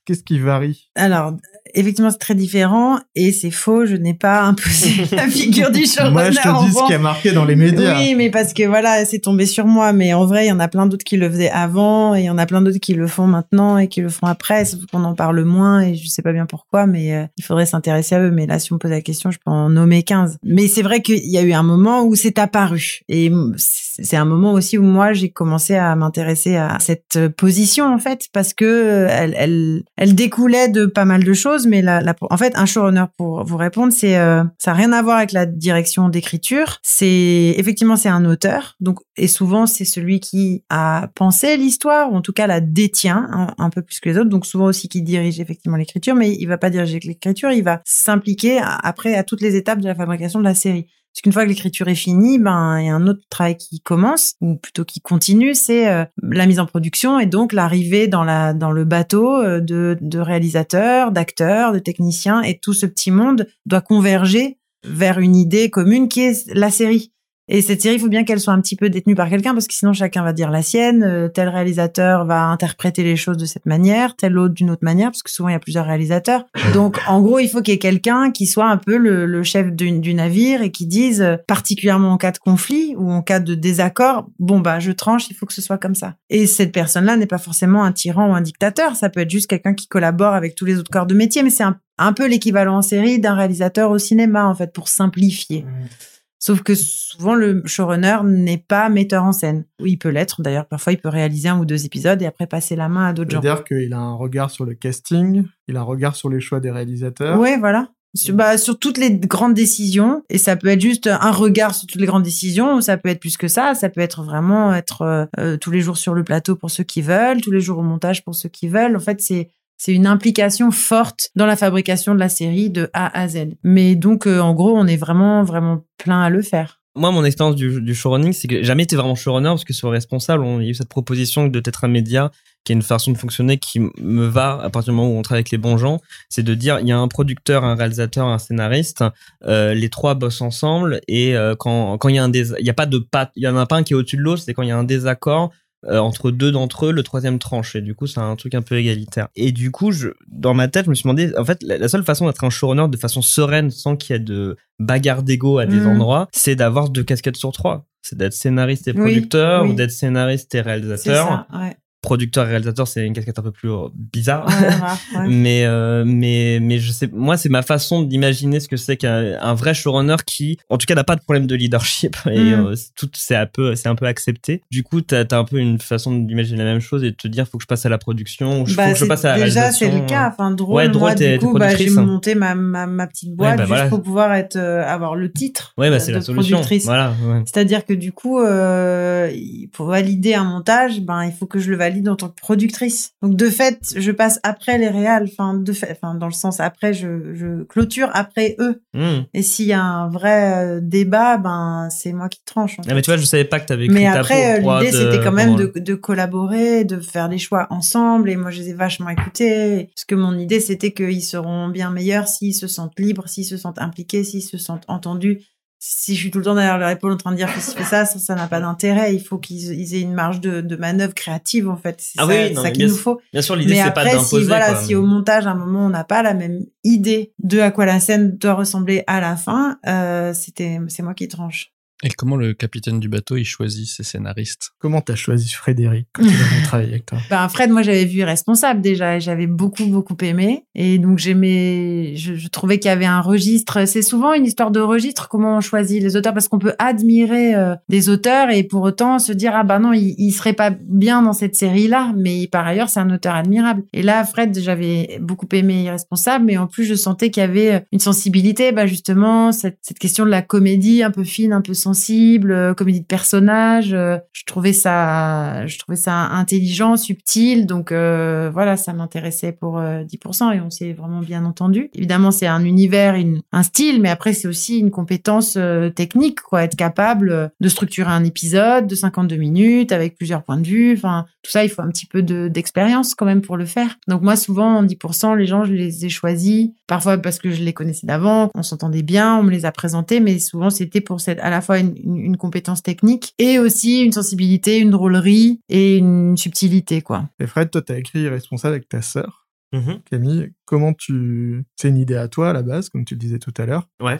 Qu'est-ce qui varie? Alors, effectivement, c'est très différent et c'est faux. Je n'ai pas imposé la figure du showrunner. moi, je te dis ce qui a marqué dans les médias. Oui, mais parce que voilà, c'est tombé sur moi. Mais en vrai, il y en a plein d'autres qui le faisaient avant et il y en a plein d'autres qui le font maintenant et qui le font après. Sauf qu'on en parle moins et je sais pas bien pourquoi, mais euh, il faudrait s'intéresser à eux. Mais là, si on me pose la question, je peux en nommer 15. Mais c'est vrai qu'il y a eu un moment où c'est apparu et c'est un moment aussi où moi, j'ai commencé à m'intéresser à cette position, en fait, parce que elle, elle elle découlait de pas mal de choses, mais la, en fait, un showrunner, pour vous répondre, c'est euh, ça n'a rien à voir avec la direction d'écriture. C'est effectivement c'est un auteur, donc et souvent c'est celui qui a pensé l'histoire ou en tout cas la détient un, peu plus que les autres. Donc souvent aussi qui dirige effectivement l'écriture, mais il va pas diriger l'écriture, il va s'impliquer après à toutes les étapes de la fabrication de la série. Parce qu'une fois que l'écriture est finie, ben il y a un autre travail qui commence ou plutôt qui continue, c'est euh, la mise en production et donc l'arrivée dans la dans le bateau euh, de, de réalisateurs, d'acteurs, de techniciens et tout ce petit monde doit converger vers une idée commune qui est la série. Et cette série, il faut bien qu'elle soit un petit peu détenue par quelqu'un parce que sinon chacun va dire la sienne. Euh, tel réalisateur va interpréter les choses de cette manière, tel autre d'une autre manière parce que souvent il y a plusieurs réalisateurs. Donc en gros, il faut qu'il y ait quelqu'un qui soit un peu le, chef du, navire et qui dise, euh, particulièrement en cas de conflit ou en cas de désaccord, bon bah je tranche, il faut que ce soit comme ça. Et cette personne-là n'est pas forcément un tyran ou un dictateur. Ça peut être juste quelqu'un qui collabore avec tous les autres corps de métier, mais c'est un, un peu l'équivalent en série d'un réalisateur au cinéma en fait pour simplifier. Mmh. Sauf que souvent le showrunner n'est pas metteur en scène. Oui, il peut l'être. D'ailleurs, parfois il peut réaliser un ou deux épisodes et après passer la main à d'autres gens. C'est-à-dire qu'il a un regard sur le casting, il a un regard sur les choix des réalisateurs. Oui, voilà. Sur, bah, sur toutes les grandes décisions et ça peut être juste un regard sur toutes les grandes décisions ou ça peut être plus que ça ça peut être vraiment être euh, euh, tous les jours sur le plateau pour ceux qui veulent tous les jours au montage pour ceux qui veulent en fait c'est c'est une implication forte dans la fabrication de la série de A à Z. Mais donc, euh, en gros, on est vraiment, vraiment plein à le faire. Moi, mon expérience du, showrunning, c'est que jamais été vraiment showrunner parce que sur responsable, on, a eu cette proposition de d'être un média qui est une façon de fonctionner qui me va à partir du moment où on travaille avec les bons gens, c'est de dire il y a un producteur, un réalisateur, un scénariste, euh, les trois bossent ensemble et euh, quand quand il y a un il y a pas de pas il y en a pas un qui est au-dessus de l'autre, c'est quand il y a un désaccord, euh, entre deux d'entre eux, le troisième tranche. Et du coup, c'est un truc un peu égalitaire. Et du coup, je, dans ma tête, je me suis demandé, en fait, la, seule façon d'être un showrunner de façon sereine, sans qu'il y ait de bagarre d'ego à des mmh. endroits, c'est d'avoir deux casquettes sur trois. C'est d'être scénariste et producteur, ou d'être scénariste et réalisateur. Ça, ouais producteur et réalisateur, c'est une casquette un peu plus euh, bizarre. mais euh, mais mais je sais, moi c'est ma façon d'imaginer ce que c'est qu'un vrai showrunner qui, en tout cas, n'a pas de problème de leadership et mm. euh, tout c'est un peu c'est un peu accepté. Du coup, t'as as un peu une façon d'imaginer la même chose et de te dire faut que je passe à la production, faut bah, que je passe à la déjà c'est le cas. Enfin drôle, ouais, drôle moi, du coup, bah, j'ai monté ma, ma, ma petite boîte bah, juste pour pouvoir être avoir le titre. Ouais, bah, c'est la solution. Voilà. C'est-à-dire que du coup, pour valider un montage, ben il faut que je le valide valide en tant que productrice. Donc de fait, je passe après les réals, enfin de fait, enfin dans le sens après, je, je clôture après eux. Hmm. Et s'il y a un vrai euh, débat, ben c'est moi qui tranche. En ah, mais tu vois, je savais pas que tu avais écrit Mais après, euh, l'idée c'était quand même de, de, collaborer, de faire des choix ensemble. Et moi, je les ai vachement écoutés parce que mon idée c'était qu'ils seront bien meilleurs s'ils se sentent libres, s'ils se sentent impliqués, s'ils se sentent entendus si je suis tout le temps derrière leur épaule en train de dire fais fais ça, ça, ça n'a pas d'intérêt. Il faut qu'ils ils aient une marge de, de manœuvre créative, en fait. C'est Ah ça, oui, non, ça qu'il nous faut. Bien sûr, l'idée Mais c'est pas d'imposer. si, voilà, quoi. si au montage, à un moment, on n'a pas la même idée de à quoi la scène doit ressembler à la fin, euh, c'était, c'est moi qui tranche. Et comment le capitaine du bateau, il choisit ses scénaristes Comment t'as choisi Frédéric quand il a travaillé avec toi? Ben, Fred, moi, j'avais vu Responsable déjà et j'avais beaucoup, beaucoup aimé. Et donc, j'aimais, je, je trouvais qu'il y avait un registre. C'est souvent une histoire de registre, comment on choisit les auteurs, parce qu'on peut admirer euh, des auteurs et pour autant se dire, ah bah non, il, il serait pas bien dans cette série-là, mais par ailleurs, c'est un auteur admirable. Et là, Fred, j'avais beaucoup aimé Irresponsable, mais en plus, je sentais qu'il y avait une sensibilité, bah justement, cette, cette question de la comédie un peu fine, un peu sensible, euh, comédie de personnages. euh, je trouvais ça, je trouvais ça intelligent, subtil. Donc euh, voilà, ça m'intéressait pour euh, 10% et on s'est vraiment bien entendu. Évidemment, c'est un univers, une, un style, mais après c'est aussi une compétence technique, quoi, être capable de structurer un épisode de 52 minutes avec plusieurs points de vue. Enfin, tout ça, il faut un petit peu de- d'expérience quand même pour le faire. Donc moi, souvent, en 10%, les gens, je les ai choisis, parfois parce que je les connaissais d'avant, on s'entendait bien, on me les a présentés, mais souvent c'était pour cette, à la fois une, une- une compétence technique et aussi une sensibilité, une drôlerie et une subtilité, quoi. Et Fred, toi, t'as écrit Irresponsable avec ta sœur, Mhm. Camille. Comment tu... C'est une idée à toi, à la base, comme tu le disais tout à l'heure. Ouais.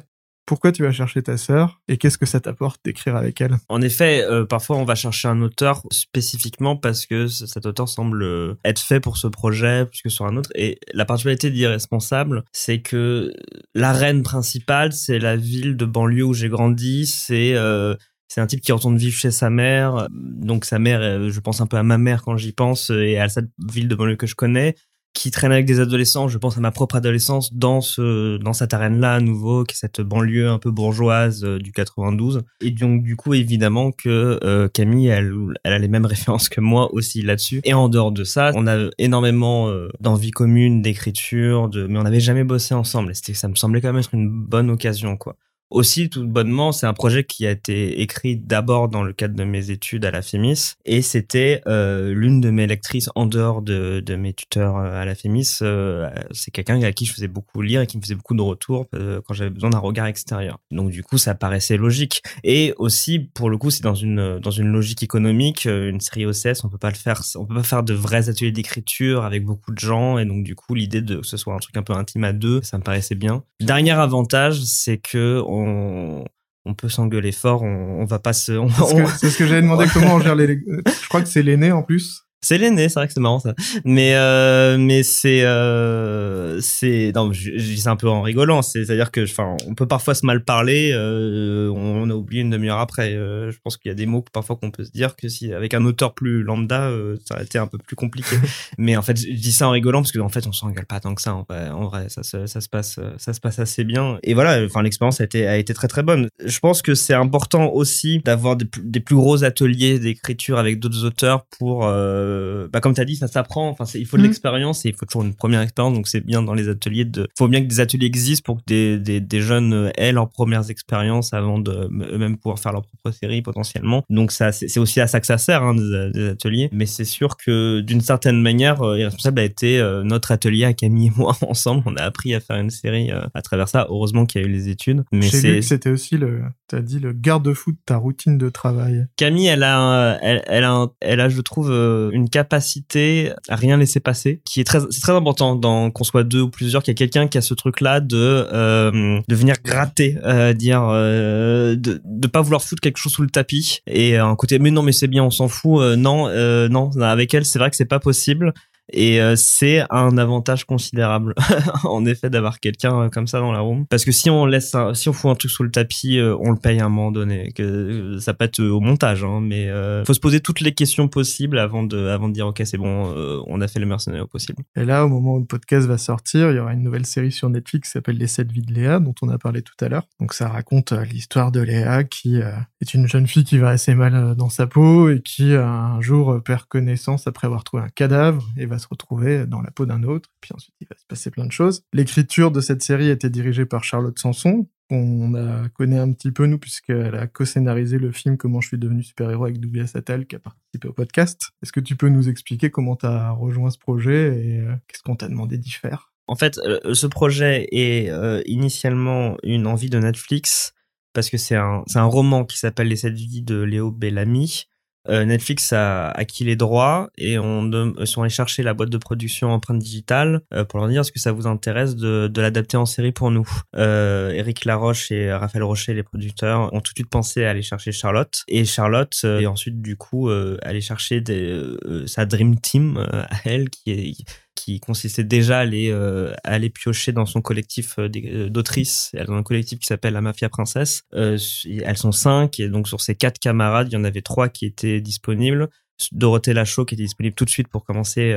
Pourquoi tu vas chercher ta sœur et qu'est-ce que ça t'apporte d'écrire avec elle? En effet, euh, parfois on va chercher un auteur spécifiquement parce que cet auteur semble euh, être fait pour ce projet plus que sur un autre. Et la particularité d'Irresponsable, c'est que l'arène principale, c'est la ville de banlieue où j'ai grandi. C'est euh, c'est un type qui retourne vivre chez sa mère. Donc sa mère, je pense un peu à ma mère quand j'y pense et à cette ville de banlieue que je connais qui traîne avec des adolescents, je pense à ma propre adolescence dans ce dans cette arène-là à nouveau, qui est cette banlieue un peu bourgeoise euh, du 92. Et donc du coup évidemment que euh, Camille, elle, elle a les mêmes références que moi aussi là-dessus. Et en dehors de ça, on a énormément euh, d'envie commune, d'écriture, de mais on n'avait jamais bossé ensemble. Et ça me semblait quand même être une bonne occasion quoi. Aussi, tout bonnement, c'est un projet qui a été écrit d'abord dans le cadre de mes études à la FEMIS et c'était euh, l'une de mes lectrices en dehors de, de mes tuteurs euh, à la FEMIS. euh, c'est quelqu'un à qui je faisais beaucoup lire et qui me faisait beaucoup de retours euh, quand j'avais besoin d'un regard extérieur. Donc du coup, ça paraissait logique. Et aussi, pour le coup, c'est dans une dans une logique économique, euh, une série OCS, on peut pas le faire, on peut pas faire de vrais ateliers d'écriture avec beaucoup de gens et donc du coup, l'idée de que ce soit un truc un peu intime à deux, ça me paraissait bien. Dernier avantage, c'est que on peut s'engueuler fort, on, on va pas se. on- C'est ce que, ce que j'avais demandé comment on gère les... Je crois que c'est l'aîné en plus. C'est l'aîné, c'est vrai que c'est marrant ça. Mais euh, mais c'est euh, c'est non, je, je dis ça un peu en rigolant. C'est à dire que enfin, on peut parfois se mal parler. Euh, on a oublié une demi-heure après. Euh, je pense qu'il y a des mots que parfois qu'on peut se dire que si avec un auteur plus lambda, euh, ça aurait été un peu plus compliqué. mais en fait, je dis ça en rigolant parce que en fait, on s'engueule pas tant que ça. En vrai, en vrai ça, se, ça se passe ça se passe assez bien. Et voilà, enfin l'expérience a été a été très très bonne. Je pense que c'est important aussi d'avoir des, plus- des plus gros ateliers d'écriture avec d'autres auteurs pour euh, bah comme tu as dit ça s'apprend. Enfin il faut de Mhm. l'expérience et il faut toujours une première expérience. Donc c'est bien dans les ateliers de faut bien que des ateliers existent pour que des, des, des jeunes euh, aient leurs premières expériences avant de eux-mêmes pouvoir faire leur propre série potentiellement. Donc ça c'est aussi à ça que ça sert hein, des, des ateliers. Mais c'est sûr que d'une certaine manière euh, Irresponsable a été euh, notre atelier à Camille et moi ensemble. On a appris à faire une série euh, à travers ça. Heureusement qu'il y a eu les études. Mais c'était aussi le... T'as dit le garde-fou de ta routine de travail. Camille, elle a, elle, elle a, un- elle a, je trouve, euh, une capacité à rien laisser passer, qui est très, c'est très important dans qu'on soit deux ou plusieurs, qu'il y a quelqu'un qui a ce truc-là de, euh, de venir gratter, euh, dire, euh, de, de pas vouloir foutre quelque chose sous le tapis et un côté, mais non, mais c'est bien, on s'en fout, euh, non, euh, non, avec elle, c'est vrai que c'est pas possible. Et euh, c'est un avantage considérable, en effet, d'avoir quelqu'un euh, comme ça dans la room. Parce que si on laisse, un- si on fout un truc sous le tapis, euh, on le paye à un moment donné. Que euh, ça peut être au montage, hein, mais euh, faut se poser toutes les questions possibles avant de, avant de dire ok, c'est bon, euh, on a fait le mercenaire possible. Et là, au moment où le podcast va sortir, il y aura une nouvelle série sur Netflix qui s'appelle Les 7 vies de Léa, dont on a parlé tout à l'heure. Donc ça raconte euh, l'histoire de Léa, qui euh, est une jeune fille qui va assez mal euh, dans sa peau et qui euh, un jour euh, perd connaissance après avoir trouvé un cadavre et va se retrouver dans la peau d'un autre. Puis ensuite, il va se passer plein de choses. L'écriture de cette série a été dirigée par Charlotte Sanson, qu'on connaît un petit peu nous puisqu'elle a co-scénarisé le film Comment je suis devenu super-héros avec Douglas Attal qui a participé au podcast. Est-ce que tu peux nous expliquer comment tu as rejoint ce projet et euh, qu'est-ce qu'on t'a demandé d'y faire? En fait, euh, ce projet est euh, initialement une envie de Netflix parce que c'est un, un roman qui s'appelle Les sept vies de Léo Bellamy. Euh, Netflix a acquis les droits et on de, sont allés chercher la boîte de production empreinte digitale euh, pour leur dire est-ce que ça vous intéresse de, de l'adapter en série pour nous. Euh, Eric Laroche et Raphaël Rocher, les producteurs, ont tout de suite pensé à aller chercher Charlotte et Charlotte et ensuite du coup aller chercher des, sa dream team à elle qui est qui consistait déjà à aller, euh, à aller piocher dans son collectif euh, euh, d'autrices. Elles ont un collectif qui s'appelle la Mafia Princesse. elles sont cinq et donc sur ces quatre camarades, il y en avait trois qui étaient disponibles. Dorothée Lachaud qui était disponible tout de suite pour commencer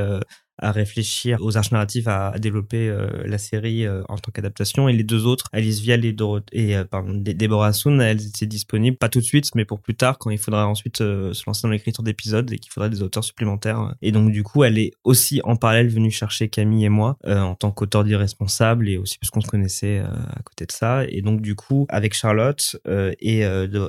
à réfléchir aux arches narratives, à, développer euh, la série euh, en tant qu'adaptation. Et les deux autres, Alice Vial et, et euh, pardon, Deborah Assoun, elles étaient disponibles, pas tout de suite, mais pour plus tard, quand il faudra ensuite se lancer dans l'écriture d'épisodes et qu'il faudra des auteurs supplémentaires. Et donc, du coup, elle est aussi en parallèle venue chercher Camille et moi en tant qu'auteur d'irresponsable et aussi parce qu'on se connaissait à côté de ça. Et donc, du coup, avec Charlotte et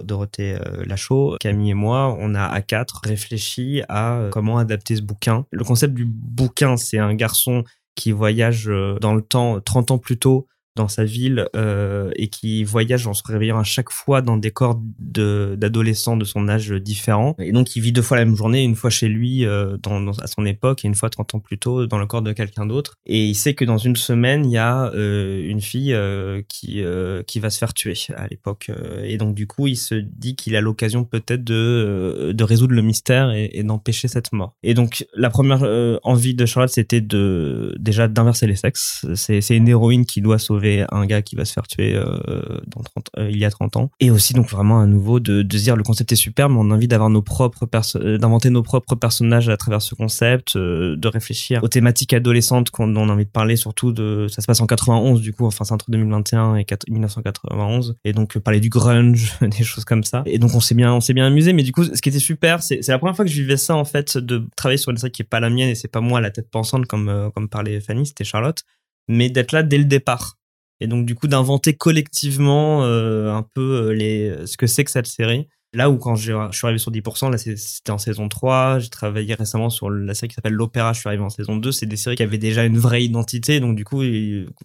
Dorothée Lachaud, Camille et moi, on a à quatre réfléchi à comment adapter ce bouquin. Le concept du bouquin c'est un garçon qui voyage euh, dans le temps 30 ans plus tôt dans sa ville euh, et qui voyage en se réveillant à chaque fois dans des corps d'adolescents de, son âge différent. Et donc il vit deux fois la même journée, une fois chez lui euh, dans, à son époque et une fois 30 ans plus tôt dans le corps de quelqu'un d'autre. Et il sait que dans une semaine, il y a euh, une fille euh, qui, euh, qui va se faire tuer à l'époque. Et donc du coup, il se dit qu'il a l'occasion peut-être de, de résoudre le mystère et, et d'empêcher cette mort. Et donc la première envie de Charlotte, c'était de déjà d'inverser les sexes. C'est une héroïne qui doit sauver un gars qui va se faire tuer euh, dans 30, euh, il y a 30 ans. Et aussi donc vraiment à nouveau de, de dire le concept est super, mais on a envie d'avoir nos propres euh, d'inventer nos propres personnages à travers ce concept, de réfléchir aux thématiques adolescentes qu'on on a envie de parler, surtout de ça se passe en 91 du coup, enfin c'est entre 2021 et 1991, et donc parler du grunge, des choses comme ça. Et donc on s'est bien on s'est bien amusé, mais du coup ce qui était super, c'est la première fois que je vivais ça en fait, de travailler sur une série qui est pas la mienne et c'est pas moi la tête pensante comme comme parlait Fanny, c'était Charlotte mais d'être là dès le départ et donc du coup d'inventer collectivement euh, un peu euh, les ce que c'est que cette série. Là où quand je suis arrivé sur 10%, là c'était en saison 3, j'ai travaillé récemment sur la série qui s'appelle L'Opéra, je suis arrivé en saison 2, c'est des séries qui avaient déjà une vraie identité, donc du coup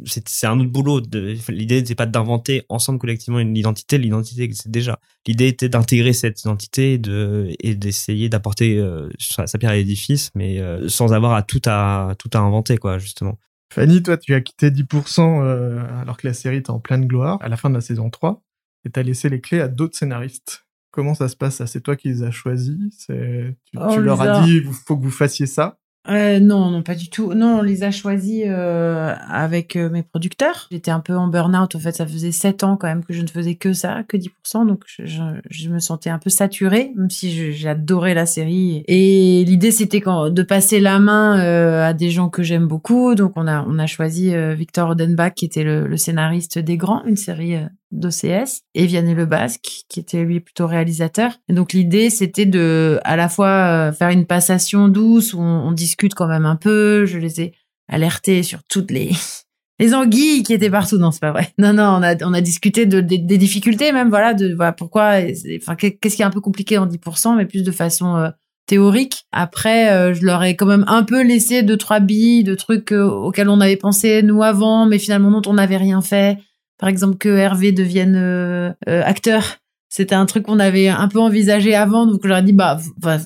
c'est un autre boulot. L'idée n'était pas d'inventer ensemble collectivement une identité, l'identité existe déjà. L'idée était d'intégrer cette identité et de et d'essayer d'apporter euh, sa, pierre à l'édifice, mais sans avoir à tout à tout à inventer quoi justement. Fanny, toi, tu as quitté 10% euh, alors que la série était en pleine gloire à la fin de la saison 3 et t'as laissé les clés à d'autres scénaristes. Comment ça se passe C'est toi qui les as choisis? Tu, tu leur as dit, il faut que vous fassiez ça? Euh, non, non, pas du tout. Non, on les a choisis euh, avec euh, mes producteurs. J'étais un peu en burn-out. En fait, ça faisait sept ans quand même que je ne faisais que ça, que 10%. Donc, je, je, me sentais un peu saturée, même si j'adorais la série. Et l'idée, c'était de passer la main euh, à des gens que j'aime beaucoup. Donc, on a, on a choisi Victor Odenbach, qui était le, le, scénariste des Grands, une série d'OCS et Vianney Le Basque qui était lui plutôt réalisateur. Et donc l'idée c'était de à la fois euh, faire une passation douce où on, discute quand même un peu. Je les ai alertés sur toutes les les anguilles qui étaient partout. Non, c'est pas vrai. Non, non, on a on a discuté de, des difficultés même. Voilà, de voilà pourquoi. Enfin, qu'est-ce qui est un peu compliqué en 10%, mais plus de façon euh, théorique. Après, euh, je leur ai quand même un peu laissé deux trois billes de trucs auxquels on avait pensé nous avant, mais finalement dont on n'avait rien fait par exemple que Hervé devienne euh, euh, acteur. C'était un truc qu'on avait un peu envisagé avant, donc je dit bah,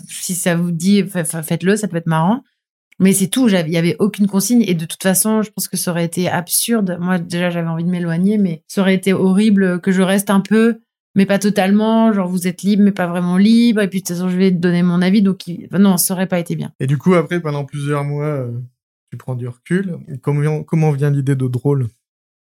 si ça vous dit faites-le, ça peut être marrant. Mais c'est tout, il y avait aucune consigne et de toute façon, je pense que ça aurait été absurde. Moi déjà j'avais envie de m'éloigner, mais ça aurait été horrible que je reste un peu, mais pas totalement. Genre vous êtes libre, mais pas vraiment libre. Et puis de toute façon je vais donner mon avis, donc non, ça aurait pas été bien. Et du coup après pendant plusieurs mois, euh, tu prends du recul. Comment vient l'idée de drôle?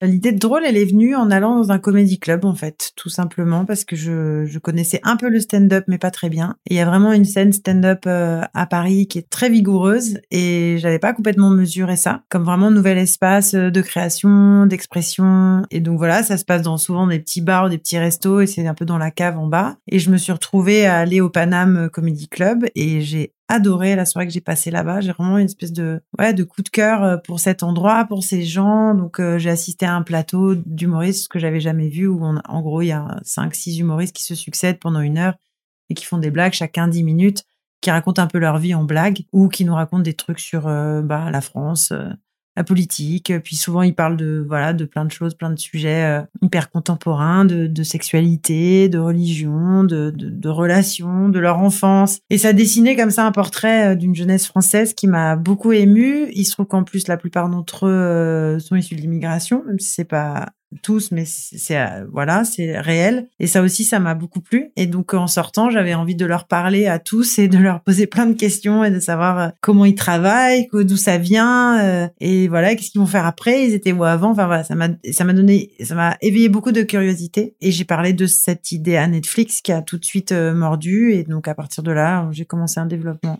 L'idée de drôle, elle est venue en allant dans un comédie club, en fait, tout simplement parce que je, je connaissais un peu le stand-up, mais pas très bien. Et il y a vraiment une scène stand-up euh, à Paris qui est très vigoureuse et j'avais pas complètement mesuré ça comme vraiment nouvel espace euh, de création, d'expression. Et donc voilà, ça se passe dans souvent des petits bars, des petits restos et c'est un peu dans la cave en bas. Et je me suis retrouvée à aller au Paname Comedy Club et j'ai adoré la soirée que j'ai passée là-bas. J'ai vraiment une espèce de ouais de coup de cœur euh, pour cet endroit, pour ces gens. Donc euh, j'ai assisté à un plateau d'humoristes que j'avais jamais vu où en gros il y a cinq six humoristes qui se succèdent pendant une heure et qui font des blagues chacun dix minutes, qui racontent un peu leur vie en blague ou qui nous racontent des trucs sur euh, bah, la France, la politique. Puis souvent, ils parlent de voilà de plein de choses, plein de sujets euh, hyper contemporains, de, de sexualité, de religion, de, de, de relations, de leur enfance. Et ça dessinait comme ça un portrait euh, d'une jeunesse française qui m'a beaucoup émue. Il se trouve qu'en plus, la plupart d'entre eux euh, sont issus de l'immigration, même si c'est pas tous, mais c'est euh, voilà, c'est réel. Et ça aussi, ça m'a beaucoup plu. Et donc en sortant, j'avais envie de leur parler à tous et de leur poser plein de questions et de savoir euh, comment ils travaillent, d'où ça vient, euh, et voilà, qu'est-ce qu'ils vont faire après. Ils étaient où avant. Enfin voilà, ça m'a ça m'a donné, ça m'a éveillé beaucoup de curiosité. Et j'ai parlé de cette idée à Netflix qui a tout de suite mordu. Et donc à partir de là, j'ai commencé un développement.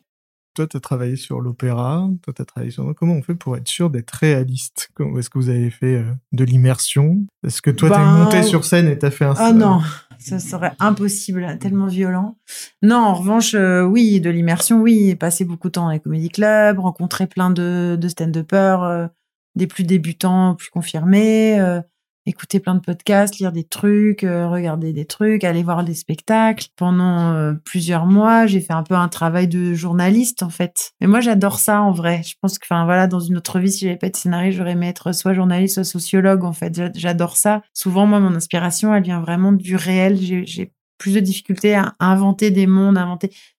Toi, tu as travaillé sur l'opéra, toi, tu as travaillé sur... Comment on fait pour être sûr d'être réaliste? Est-ce que vous avez fait euh, de l'immersion? Est-ce que toi, tu t'es ben, monté sur scène et t'as fait un... Ah non, ça serait impossible, tellement violent. Non, en revanche, euh, oui, de l'immersion, oui. Passer beaucoup de temps dans les comédie clubs, rencontrer plein de, de stand-uppers, euh, des plus débutants, plus confirmés, écouter plein de podcasts, lire des trucs, euh, regarder des trucs, aller voir des spectacles. Pendant euh, plusieurs mois, j'ai fait un peu un travail de journaliste en fait. Mais moi, j'adore ça en vrai. Je pense que, enfin voilà, dans une autre vie, si j'avais pas de scénario, j'aurais aimé être soit journaliste, soit sociologue en fait. J'adore ça. Souvent, moi, mon inspiration, elle vient vraiment du réel. J'ai plus de difficultés à inventer des mondes,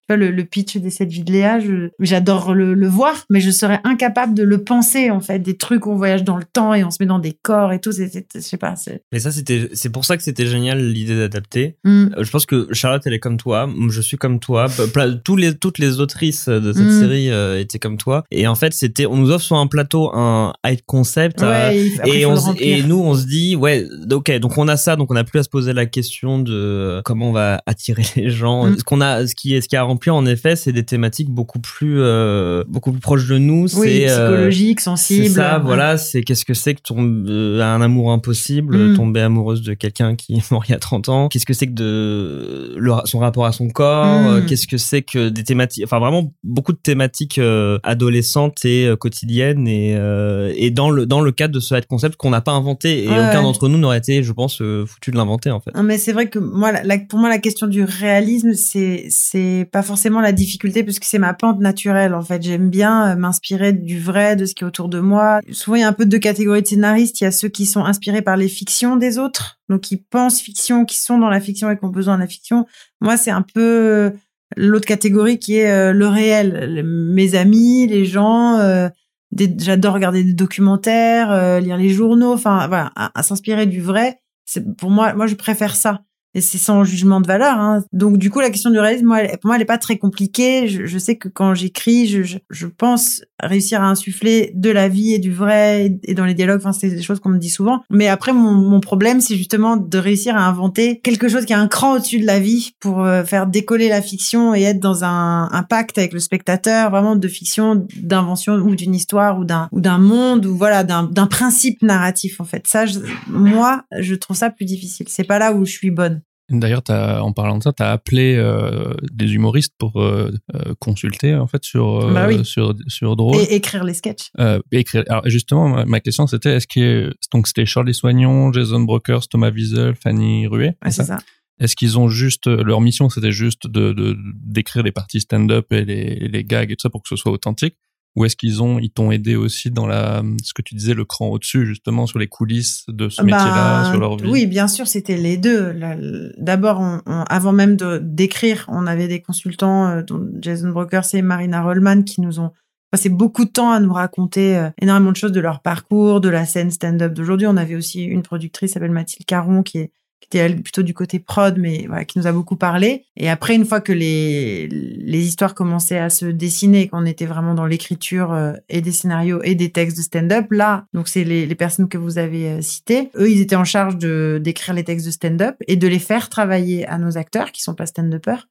le, le, pitch des sept vies de Léa, j'adore le, le, voir, mais je serais incapable de le penser en fait. Des trucs où on voyage dans le temps et on se met dans des corps et tout, je sais pas. Mais ça, c'était, c'est pour ça que c'était génial l'idée d'adapter. Mm. Euh, je pense que Charlotte, elle est comme toi, je suis comme toi, tous les, toutes les autrices de cette mm. série euh, étaient comme toi. Et en fait, c'était, on nous offre sur un plateau un high concept euh, et, on, et nous, on se dit, ouais, ok, donc on a ça, donc on a plus à se poser la question de comment on va attirer les gens, mm. ce qu'on a, ce qui est, ce qui a rempli en effet, c'est des thématiques beaucoup plus euh, beaucoup plus proches de nous. Oui, c'est psychologique, euh, sensible. C'est ça, voilà. C'est qu'est-ce que c'est que tomber euh, un amour impossible, mm. tomber amoureuse de quelqu'un qui est mort il y a 30 ans. Qu'est-ce que c'est que de son rapport à son corps. Mm. Qu'est-ce que c'est que des thématiques. Enfin, vraiment beaucoup de thématiques adolescentes et quotidiennes et et dans le dans le cadre de ce concept qu'on n'a pas inventé et aucun d'entre nous n'aurait été, je pense, foutu de l'inventer en fait. mais c'est vrai que moi, pour moi, la question du réalisme, c'est c'est pas forcément la difficulté parce que c'est ma pente naturelle en fait. J'aime bien euh, m'inspirer du vrai, de ce qui est autour de moi. Souvent il y a un peu de catégories de scénaristes. Il y a ceux qui sont inspirés par les fictions des autres, donc qui pensent fiction, qui sont dans la fiction et qui ont besoin de la fiction. Moi c'est un peu euh, l'autre catégorie qui est euh, le réel. Mes amis, les gens. J'adore regarder des documentaires, lire les journaux. Enfin voilà, à, s'inspirer du vrai. Pour moi, moi je préfère ça et c'est sans jugement de valeur. Hein. Donc du coup, la question du réalisme, moi, pour moi, elle est pas très compliquée. Je, je sais que quand j'écris, je, je, je, pense réussir à insuffler de la vie et du vrai et dans les dialogues. Enfin, c'est des choses qu'on me dit souvent. Mais après, mon, mon problème, c'est justement de réussir à inventer quelque chose qui a un cran au-dessus de la vie pour euh, faire décoller la fiction et être dans un, un pacte avec le spectateur, vraiment de fiction, d'invention ou d'une histoire ou d'un ou d'un monde ou voilà d'un d'un principe narratif en fait. Ça, moi, je trouve ça plus difficile. C'est pas là où je suis bonne. D'ailleurs, en parlant de ça, tu as appelé euh, des humoristes pour euh, euh, consulter en fait sur bah sur sur Drôle et écrire les sketchs. écrire. Alors justement, ma, question c'était est-ce que donc c'était Charlie Soignon, Jason Brokers, Thomas Wiesel, Fanny Ruet. c'est ça. Est-ce qu'ils ont juste leur mission c'était juste de d'écrire les parties stand-up et les, les gags et tout ça pour que ce soit authentique ou est-ce qu'ils ont, ils t'ont aidé aussi dans la, ce que tu disais, le cran au-dessus, justement, sur les coulisses de ce métier-là, bah, sur leur vie? Oui, bien sûr, c'était les deux. D'abord, avant même d'écrire, on avait des consultants, euh, dont Jason Brokers et Marina Rollman, qui nous ont passé beaucoup de temps à nous raconter euh, énormément de choses de leur parcours, de la scène stand-up d'aujourd'hui. On avait aussi une productrice, s'appelle Mathilde Caron, qui est qui était plutôt du côté prod, mais voilà, qui nous a beaucoup parlé. Et après, une fois que les, les histoires commençaient à se dessiner, qu'on était vraiment dans l'écriture euh, et des scénarios et des textes de stand-up, là, donc c'est les, les personnes que vous avez euh, citées, eux, ils étaient en charge de d'écrire les textes de stand-up et de les faire travailler à nos acteurs qui sont pas stand-uppers.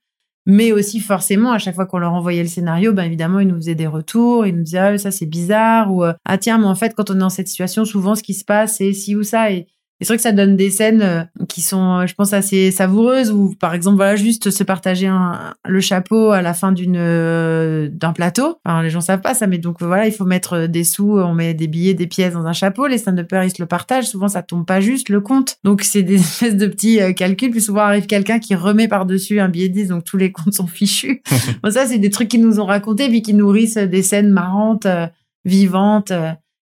Mais aussi forcément, à chaque fois qu'on leur envoyait le scénario, ben évidemment, ils nous faisaient des retours, ils nous disaient ah ça c'est bizarre ou ah tiens mais en fait quand on est dans cette situation, souvent ce qui se passe c'est ci ou ça et c'est vrai que ça donne des scènes euh, qui sont, euh, je pense, assez savoureuses ou par exemple, voilà, juste se partager un, le chapeau à la fin d'une euh, d'un plateau. Enfin, les gens savent pas ça, mais donc voilà, il faut mettre des sous, on met des billets, des pièces dans un chapeau. Les stand peur ils se le partagent. Souvent, ça tombe pas juste le compte. Donc c'est des espèces de petits calculs. Puis souvent arrive quelqu'un qui remet par dessus un billet de 10, donc tous les comptes sont fichus. bon, ça, c'est des trucs qu'ils nous ont racontés puis qui nourrissent des scènes marrantes, vivantes.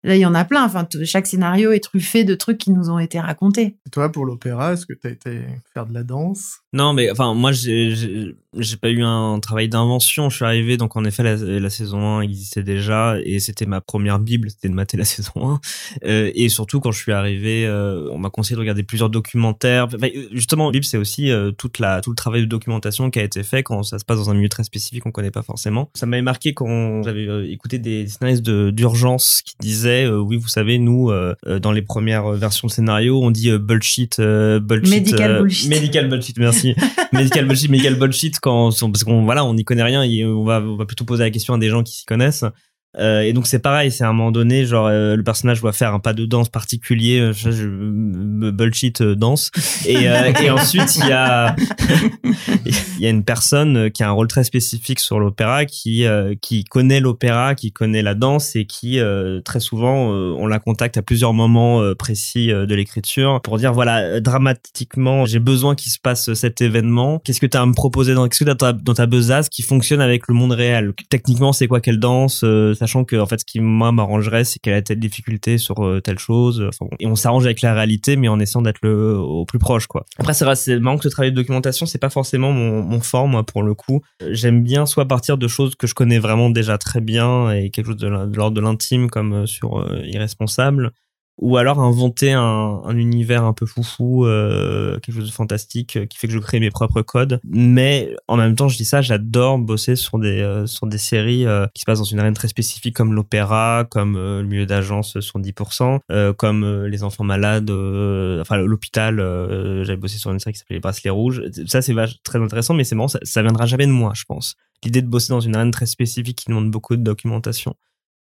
Là, il y en a plein. Enfin, chaque scénario est truffé de trucs qui nous ont été racontés. Et toi, pour l'opéra, est-ce que tu as été faire de la danse? Non, mais enfin, moi, j'ai, j'ai, pas eu un travail d'invention. Je suis arrivé, donc en effet, la, la saison 1 existait déjà et c'était ma première bible, c'était de mater la saison 1. Euh, et surtout, quand je suis arrivé, euh, on m'a conseillé de regarder plusieurs documentaires. Enfin, justement, bible, c'est aussi euh, toute la, tout le travail de documentation qui a été fait quand ça se passe dans un milieu très spécifique qu'on connaît pas forcément. Ça m'avait marqué quand j'avais euh, écouté des scénaristes d'urgence qui disaient, euh, oui, vous savez, nous, euh, euh, dans les premières versions de scénario, on dit euh, bullshit, euh, bullshit, Medical euh, bullshit. medical bullshit, merci. medical bullshit, medical bullshit quand parce qu'on voilà, on n'y connaît rien, on va on va plutôt poser la question à des gens qui s'y connaissent. Euh, et donc c'est pareil, c'est à un moment donné, genre euh, le personnage doit faire un pas de danse particulier, euh, je, je bullshit euh, danse, et, euh, et ensuite il y a il y a une personne euh, qui a un rôle très spécifique sur l'opéra, qui euh, qui connaît l'opéra, qui connaît la danse et qui euh, très souvent euh, on la contacte à plusieurs moments euh, précis euh, de l'écriture pour dire voilà dramatiquement j'ai besoin qu'il se passe cet événement. Qu'est-ce que tu as à me proposer dans qu'est-ce que t'as dans ta besace qui fonctionne avec le monde réel? Techniquement c'est quoi qu'elle danse Sachant que fait ce qui moi m'arrangerait c'est qu'elle a telle difficulté sur euh, telle chose. Bon. et on s'arrange avec la réalité mais en essayant d'être le au plus proche quoi. Après c'est vrai c'est marrant que le travail de documentation c'est pas forcément mon, mon fort moi pour le coup. J'aime bien soit partir de choses que je connais vraiment déjà très bien et quelque chose de, l'ordre de l'intime comme euh, sur euh, Irresponsable ou alors inventer un, un univers un peu foufou, euh, quelque chose de fantastique euh, qui fait que je crée mes propres codes. Mais en même temps, je dis ça, j'adore bosser sur des euh, sur des séries euh, qui se passent dans une arène très spécifique comme l'opéra, comme euh, le milieu d'agence sur 10%, euh, comme les enfants malades, enfin l'hôpital. J'avais bossé sur une série qui s'appelait Les Bracelets Rouges. Ça c'est très intéressant, mais c'est marrant, ça, ça viendra jamais de moi, je pense. L'idée de bosser dans une arène très spécifique qui demande beaucoup de documentation.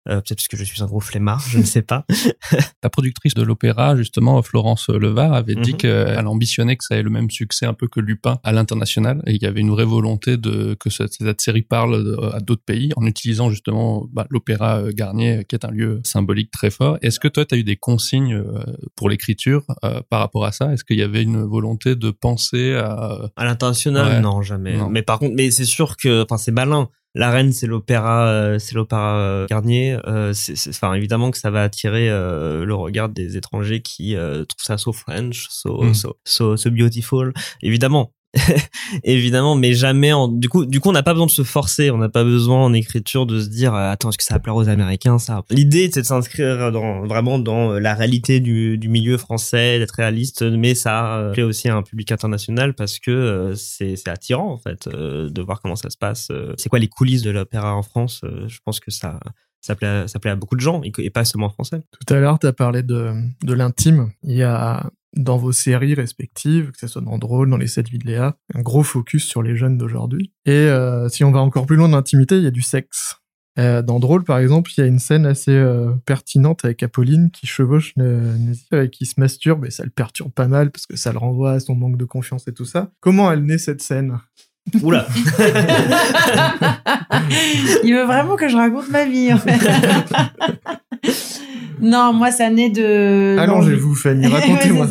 Euh, Peut-être parce que je suis un gros flemmard, je ne sais pas. La productrice de l'opéra, justement, Florence Levar, avait dit Mhm. qu'elle ambitionnait que ça ait le même succès un peu que Lupin à l'international et il y avait une vraie volonté de que cette, série parle à d'autres pays en utilisant justement bah, l'opéra euh, Garnier qui est un lieu symbolique très fort. Est-ce que toi, tu as eu des consignes euh, pour l'écriture euh, par rapport à ça? Est-ce qu'il y avait une volonté de penser à... À l'international, Ouais. non, jamais. Non. Mais par contre, mais c'est sûr que, enfin, c'est malin. La reine, c'est l'opéra, euh, c'est l'opéra euh, Garnier. Euh, c'est, enfin, évidemment que ça va attirer euh, le regard des étrangers qui euh, trouvent ça so French, so, Mm. so, so, so beautiful. Évidemment. évidemment mais jamais en du coup du coup on n'a pas besoin de se forcer on n'a pas besoin en écriture de se dire euh, attends est-ce que ça va plaire aux américains ça l'idée c'est de s'inscrire dans vraiment dans euh, la réalité du, du milieu français d'être réaliste mais ça euh, plaît aussi à un public international parce que euh, c'est c'est attirant en fait euh, de voir comment ça se passe c'est quoi les coulisses de l'opéra en France je pense que ça ça plaît, à- ça plaît à beaucoup de gens et pas seulement français. Tout à l'heure, tu as parlé de, de l'intime. Il y a dans vos séries respectives, que ce soit dans Drôle, dans les 7 vies de Léa, un gros focus sur les jeunes d'aujourd'hui. Et euh, si on va encore plus loin dans l'intimité, il y a du sexe. Euh, dans Drôle, par exemple, il y a une scène assez euh, pertinente avec Apolline qui chevauche Nésir et qui se masturbe, et ça le perturbe pas mal parce que ça le renvoie à son manque de confiance et tout ça. Comment elle naît cette scène? Oula Il veut vraiment que je raconte ma vie. en fait. non, moi, ça naît de. Allongez-vous, Fanny, racontez-moi.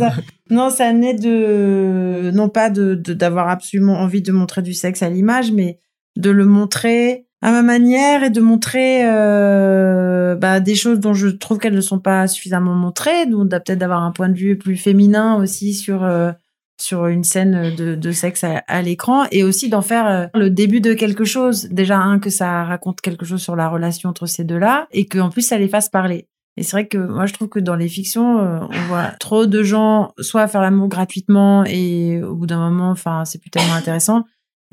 non, ça naît de. Non pas de d'avoir absolument envie de montrer du sexe à l'image, mais de le montrer à ma manière et de montrer euh, bah, des choses dont je trouve qu'elles ne sont pas suffisamment montrées, donc peut-être d'avoir un point de vue plus féminin aussi sur euh, sur une scène de, de sexe à, à l'écran et aussi d'en faire euh, le début de quelque chose. Déjà un que ça raconte quelque chose sur la relation entre ces deux-là et qu'en plus ça les fasse parler. Et c'est vrai que moi je trouve que dans les fictions, euh, on voit trop de gens soit faire l'amour gratuitement et au bout d'un moment, enfin c'est plus tellement intéressant.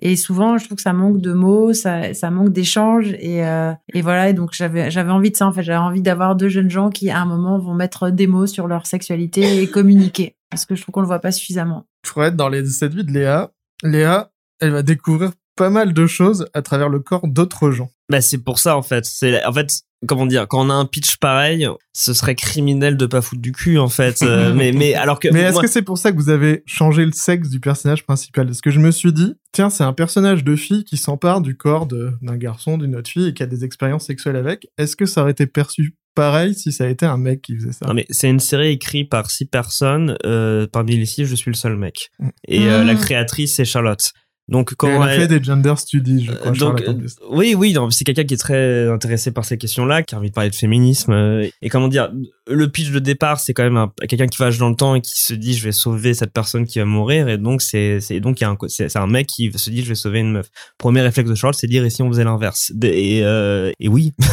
Et souvent, je trouve que ça manque de mots, ça, ça manque d'échanges et, euh, et voilà. Et donc j'avais j'avais envie de ça en fait. J'avais envie d'avoir deux jeunes gens qui à un moment vont mettre des mots sur leur sexualité et communiquer parce que je trouve qu'on le voit pas suffisamment. pour être dans les cette vie de Léa, Léa, elle va découvrir pas mal de choses à travers le corps d'autres gens. Bah c'est pour ça en fait. C'est en fait comment dire quand on a un pitch pareil, ce serait criminel de pas foutre du cul en fait. Euh, mais mais alors que Mais est-ce moi- que c'est pour ça que vous avez changé le sexe du personnage principal? Parce que je me suis dit, tiens, c'est un personnage de fille qui s'empare du corps de- d'un garçon, d'une autre fille et qui a des expériences sexuelles avec. Est-ce que ça aurait été perçu pareil si ça a été un mec qui faisait ça? Non mais c'est une série écrite par six personnes. Euh, parmi les six, je suis le seul mec. Et euh, Mm. la créatrice c'est Charlotte. Donc quand elle a elle- fait des gender studies, je crois. Donc, euh, oui, oui, c'est quelqu'un qui est très intéressé par ces questions-là, qui a envie de parler de féminisme. euh, et comment dire, le pitch de départ, c'est quand même un- quelqu'un qui voyage dans le temps et qui se dit, je vais sauver cette personne qui va mourir. Et donc, c'est, donc il y a un, c'est, un mec qui se dit, je vais sauver une meuf. Premier réflexe de Charles, c'est dire, et si on faisait l'inverse? Et, euh, et oui,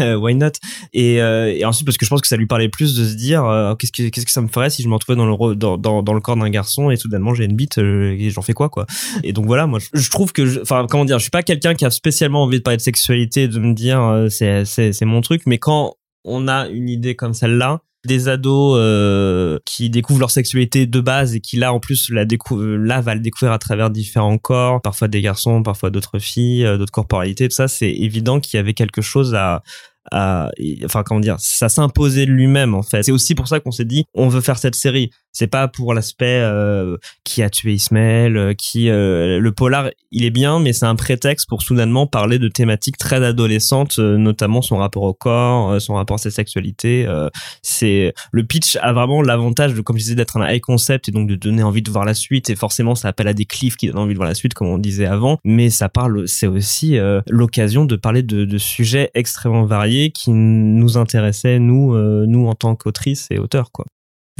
Euh, why not? Et, euh, et ensuite, parce que je pense que ça lui parlait plus de se dire, euh, qu'est-ce que qu'est-ce que ça me ferait si je me retrouvais dans le dans, dans, dans le corps d'un garçon et soudainement j'ai une bite, et j'en fais quoi, quoi? Et donc voilà, moi, je, trouve que, enfin, comment dire, je suis pas quelqu'un qui a spécialement envie de parler de sexualité, de me dire euh, c'est c'est mon truc, mais quand on a une idée comme celle-là, des ados euh, qui découvrent leur sexualité de base et qui là en plus la là va le découvrir à travers différents corps, parfois des garçons, parfois d'autres filles, euh, d'autres corporalités, tout ça, c'est évident qu'il y avait quelque chose à à, enfin comment dire, ça s'imposait lui-même en fait. C'est aussi pour ça qu'on s'est dit on veut faire cette série. C'est pas pour l'aspect euh, qui a tué Ismaël, euh, qui euh, le polar il est bien, mais c'est un prétexte pour soudainement parler de thématiques très adolescentes, euh, notamment son rapport au corps, euh, son rapport à sa sexualité. c'est le pitch a vraiment l'avantage de, comme je disais, d'être un high concept et donc de donner envie de voir la suite. Et forcément, ça appelle à des cliffs qui donnent envie de voir la suite, comme on disait avant. Mais ça parle, c'est aussi l'occasion de parler de, de sujets extrêmement variés qui nous intéressaient nous, nous en tant qu'autrices et auteurs, quoi.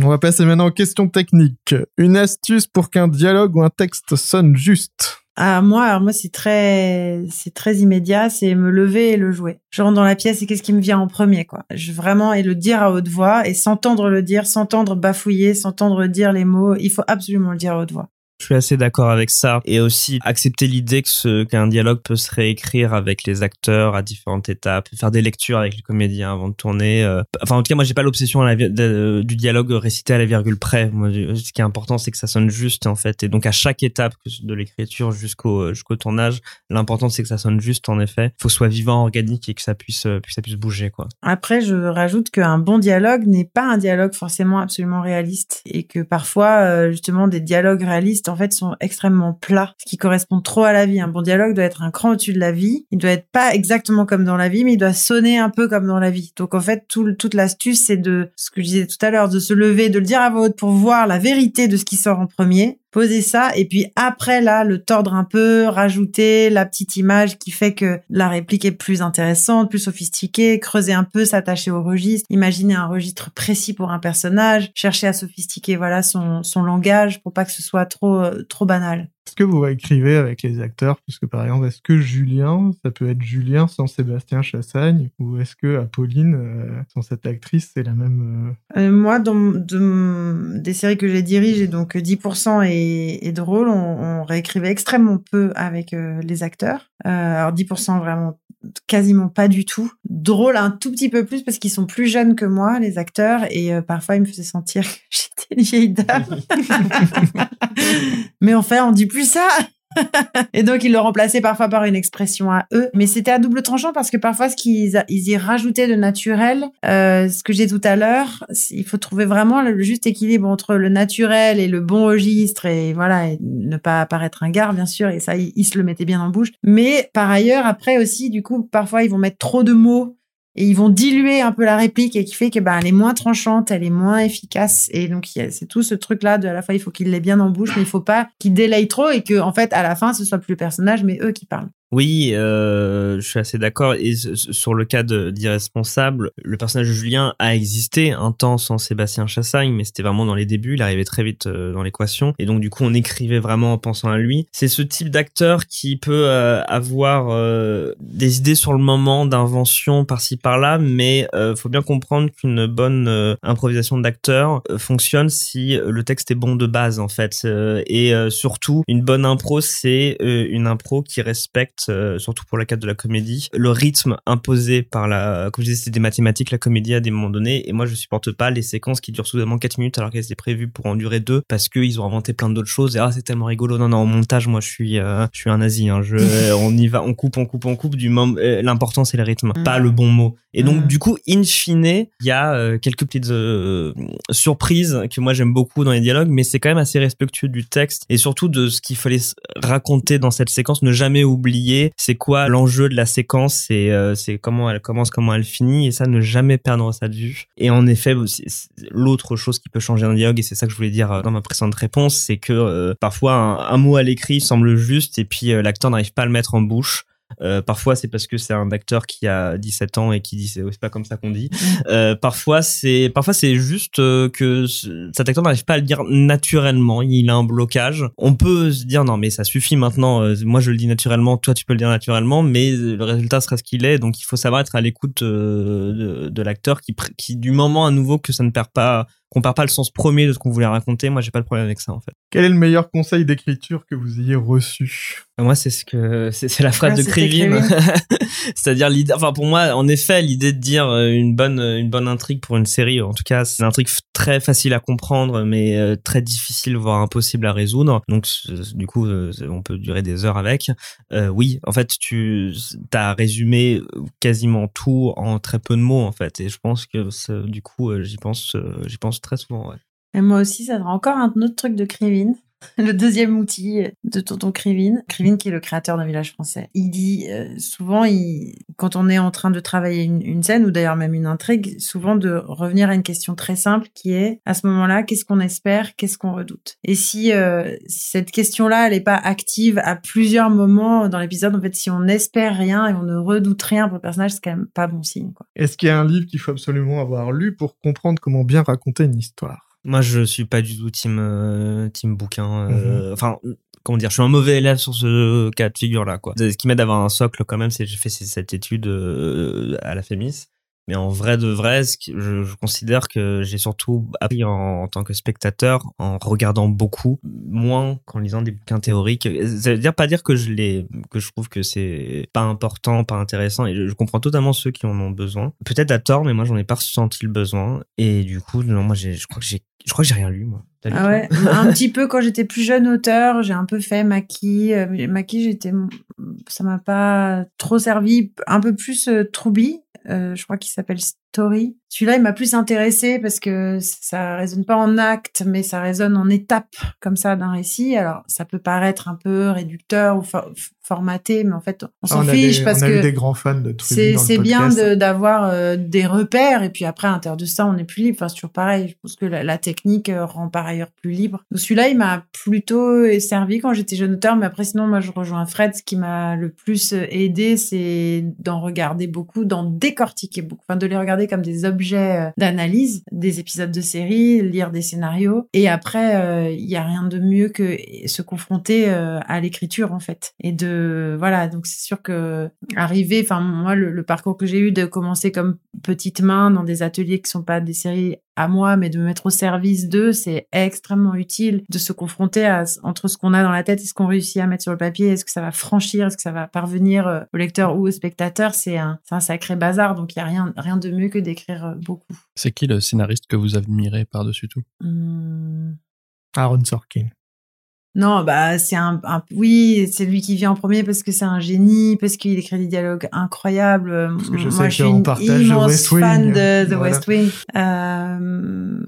On va passer maintenant aux questions techniques. Une astuce pour qu'un dialogue ou un texte sonne juste. Ah, moi, moi, c'est très, c'est très immédiat, c'est me lever et le jouer. Je rentre dans la pièce et qu'est-ce qui me vient en premier, quoi. Je vraiment, et le dire à haute voix et s'entendre le dire, s'entendre bafouiller, s'entendre dire les mots. Il faut absolument le dire à haute voix. Je suis assez d'accord avec ça et aussi accepter l'idée qu'un dialogue peut se réécrire avec les acteurs à différentes étapes, faire des lectures avec les comédiens avant de tourner. euh, Enfin, en tout cas, moi, j'ai pas l'obsession de- du dialogue récité à la virgule près. Ce qui est important, c'est que ça sonne juste en fait. Et donc, à chaque étape de l'écriture jusqu'au jusqu'au tournage, l'important c'est que ça sonne juste en effet. Faut que soit vivant, organique et que ça puisse euh, bouger quoi. Après, je rajoute qu'un bon dialogue n'est pas un dialogue forcément absolument réaliste et que parfois, euh, justement, des dialogues réalistes, en fait, sont extrêmement plats, ce qui correspond trop à la vie. Un bon dialogue doit être un cran au-dessus de la vie. Il doit être pas exactement comme dans la vie, mais il doit sonner un peu comme dans la vie. Donc, en fait, toute l'astuce, c'est de, ce que je disais tout à l'heure, de se lever, de le dire à voix haute pour voir la vérité de ce qui sort en premier, poser ça, et puis après, là, le tordre un peu, rajouter la petite image qui fait que la réplique est plus intéressante, plus sophistiquée, creuser un peu, s'attacher au registre, imaginer un registre précis pour un personnage, chercher à sophistiquer, voilà, son, son langage pour pas que ce soit trop, euh, trop banal. Est-ce que vous écrivez avec les acteurs? Parce que par exemple, est-ce que Julien, ça peut être Julien sans Sébastien Chassagne? Ou est-ce que Apolline, euh, sans cette actrice, c'est la même... euh, Euh, moi, dans de, des séries que j'ai dirigées, donc 10% et, et drôle, on, on réécrivait extrêmement peu avec euh, les acteurs. Euh, alors 10% vraiment quasiment pas du tout. Drôle un tout petit peu plus parce qu'ils sont plus jeunes que moi, les acteurs, et euh, parfois ils me faisaient sentir que j'étais une vieille dame. Mais enfin, on dit plus ça. et donc, ils le remplaçaient parfois par une expression à eux. Mais c'était à double tranchant parce que parfois, ce qu'ils ils y rajoutaient de naturel, euh, ce que j'ai tout à l'heure, il faut trouver vraiment le juste équilibre entre le naturel et le bon registre et voilà, et ne pas apparaître un gars, bien sûr. Et ça, ils se le mettaient bien en bouche. Mais par ailleurs, après aussi, du coup, parfois, ils vont mettre trop de mots et ils vont diluer un peu la réplique et qui fait que bah elle est moins tranchante, elle est moins efficace et donc c'est tout ce truc là de à la fois il faut qu'il l'ait bien en bouche mais il faut pas qu'il délaye trop et que en fait à la fin ce soit plus le personnage mais eux qui parlent. Oui, euh, je suis assez d'accord. Et sur le cas d'Irresponsable, le personnage de Julien a existé un temps sans Sébastien Chassagne, mais c'était vraiment dans les débuts. Il arrivait très vite euh, dans l'équation. Et donc, du coup, on écrivait vraiment en pensant à lui. C'est ce type d'acteur qui peut euh, avoir euh, des idées sur le moment d'invention par-ci par-là, mais faut bien comprendre qu'une bonne improvisation d'acteur fonctionne si le texte est bon de base, en fait. Et surtout, une bonne impro, c'est une impro qui respecte euh, surtout pour le cadre de la comédie, le rythme imposé par la, comme je disais, c'était des mathématiques, la comédie à des moments donnés, et moi je supporte pas les séquences qui durent soudainement 4 minutes alors qu'elles étaient prévues pour en durer 2 parce qu'ils ont inventé plein d'autres choses et ah c'est tellement rigolo. Non non, au montage moi je suis, euh, je suis un nazi. Hein. Je, on y va, on coupe, on coupe, on coupe. Du moment, euh, l'important c'est le rythme, Mm. pas le bon mot. Et donc Mm. du coup, in fine, il y a quelques petites surprises que moi j'aime beaucoup dans les dialogues, mais c'est quand même assez respectueux du texte et surtout de ce qu'il fallait raconter dans cette séquence. Ne jamais oublier c'est quoi l'enjeu de la séquence, c'est euh, c'est comment elle commence, comment elle finit, et ça ne jamais perdre ça de vue. Et en effet, l'autre chose qui peut changer un dialogue, et c'est ça que je voulais dire dans ma précédente réponse, c'est que parfois un, mot à l'écrit semble juste, et puis l'acteur n'arrive pas à le mettre en bouche. Euh, parfois, c'est parce que c'est un acteur qui a 17 ans et qui dit c'est pas comme ça qu'on dit. Mm. Euh, parfois, c'est parfois c'est juste euh, que cet acteur n'arrive pas à le dire naturellement. Il a un blocage. On peut se dire non mais ça suffit maintenant. Euh, moi je le dis naturellement, toi tu peux le dire naturellement, mais le résultat sera ce qu'il est. Donc il faut savoir être à l'écoute de, de l'acteur qui, qui du moment à nouveau que ça ne perd pas qu'on perd pas le sens premier de ce qu'on voulait raconter. Moi, j'ai pas de problème avec ça, en fait. Quel est le meilleur conseil d'écriture que vous ayez reçu? Moi, c'est ce que c'est la phrase de Krivin. C'est-à-dire l'idée. Enfin, pour moi, en effet, l'idée de dire euh, une bonne une bonne intrigue pour une série. En tout cas, c'est une intrigue très facile à comprendre, mais euh, très difficile, voire impossible à résoudre. Donc, du coup, euh, on peut durer des heures avec. oui, en fait, tu as résumé quasiment tout en très peu de mots, en fait. Et je pense que du coup, j'y pense, j'y pense très souvent. Ouais. Et moi aussi, ça sera encore un autre truc de Krivin. le deuxième outil de Tonton Krivin, Krivin qui est le créateur d'un village français. Il dit euh, souvent, quand on est en train de travailler une, scène ou d'ailleurs même une intrigue, souvent de revenir à une question très simple qui est à ce moment-là, qu'est-ce qu'on espère, qu'est-ce qu'on redoute? Et si, euh, cette question-là, elle n'est pas active à plusieurs moments dans l'épisode, en fait, si on espère rien et on ne redoute rien pour le personnage, c'est quand même pas bon signe. Est-ce qu'il y a un livre qu'il faut absolument avoir lu pour comprendre comment bien raconter une histoire? Moi, je suis pas du tout team euh, team bouquin. Euh, mhm. Enfin, comment dire, je suis un mauvais élève sur ce cas de figure là, quoi. Ce qui m'aide d'avoir un socle quand même, c'est que j'ai fait cette étude euh, à la FEMIS. Mais en vrai de vrai, je, je considère que j'ai surtout appris en, tant que spectateur en regardant beaucoup, moins qu'en lisant des bouquins théoriques. Ça veut dire pas dire que je les, que je trouve que c'est pas important, pas intéressant. Et je, comprends totalement ceux qui en ont besoin. Peut-être à tort, mais moi j'en ai pas ressenti le besoin. Et du coup, non, moi je crois que j'ai je crois que j'ai rien lu, moi. Ah ouais, un petit peu quand j'étais plus jeune auteur, j'ai un peu fait Maki. Euh, Maki, j'étais, ça m'a pas trop servi. Un peu plus euh, Troubi, je crois qu'il s'appelle Story. Celui-là, il m'a plus intéressé parce que ça résonne pas en acte, mais ça résonne en étapes comme ça d'un récit. Alors, ça peut paraître un peu réducteur ou formaté, mais en fait, on s'en fiche parce que des grands fans de C'est bien d'avoir euh, des repères et puis après, à l'intérieur de ça, on est plus libre. Enfin, c'est toujours pareil. Je pense que la, technique euh, rend par ailleurs plus libre. Donc celui-là, il m'a plutôt servi quand j'étais jeune auteur, mais après, sinon, moi, je rejoins Fred. Ce qui m'a le plus aidé, c'est d'en regarder beaucoup, d'en décortiquer beaucoup, enfin, de les regarder comme des objets euh, d'analyse des épisodes de série, lire des scénarios. Et après, euh, il y a rien de mieux que se confronter euh, à l'écriture en fait. Et de voilà, donc c'est sûr que arriver, enfin moi le, parcours que j'ai eu de commencer comme petite main dans des ateliers qui sont pas des séries à moi, mais de me mettre au service d'eux, c'est extrêmement utile de se confronter à, entre ce qu'on a dans la tête et ce qu'on réussit à mettre sur le papier. Est-ce que ça va franchir? Est-ce que ça va parvenir euh, au lecteur ou au spectateur? C'est un, un sacré bazar. Donc, il y a rien, rien de mieux que d'écrire euh, beaucoup. C'est qui le scénariste que vous admirez par-dessus tout? Mmh. Aaron Sorkin. Non, bah c'est un, oui, c'est lui qui vient en premier parce que c'est un génie, parce qu'il écrit des dialogues incroyables. Parce que je Moi, je suis une immense fan de The West Wing. Euh,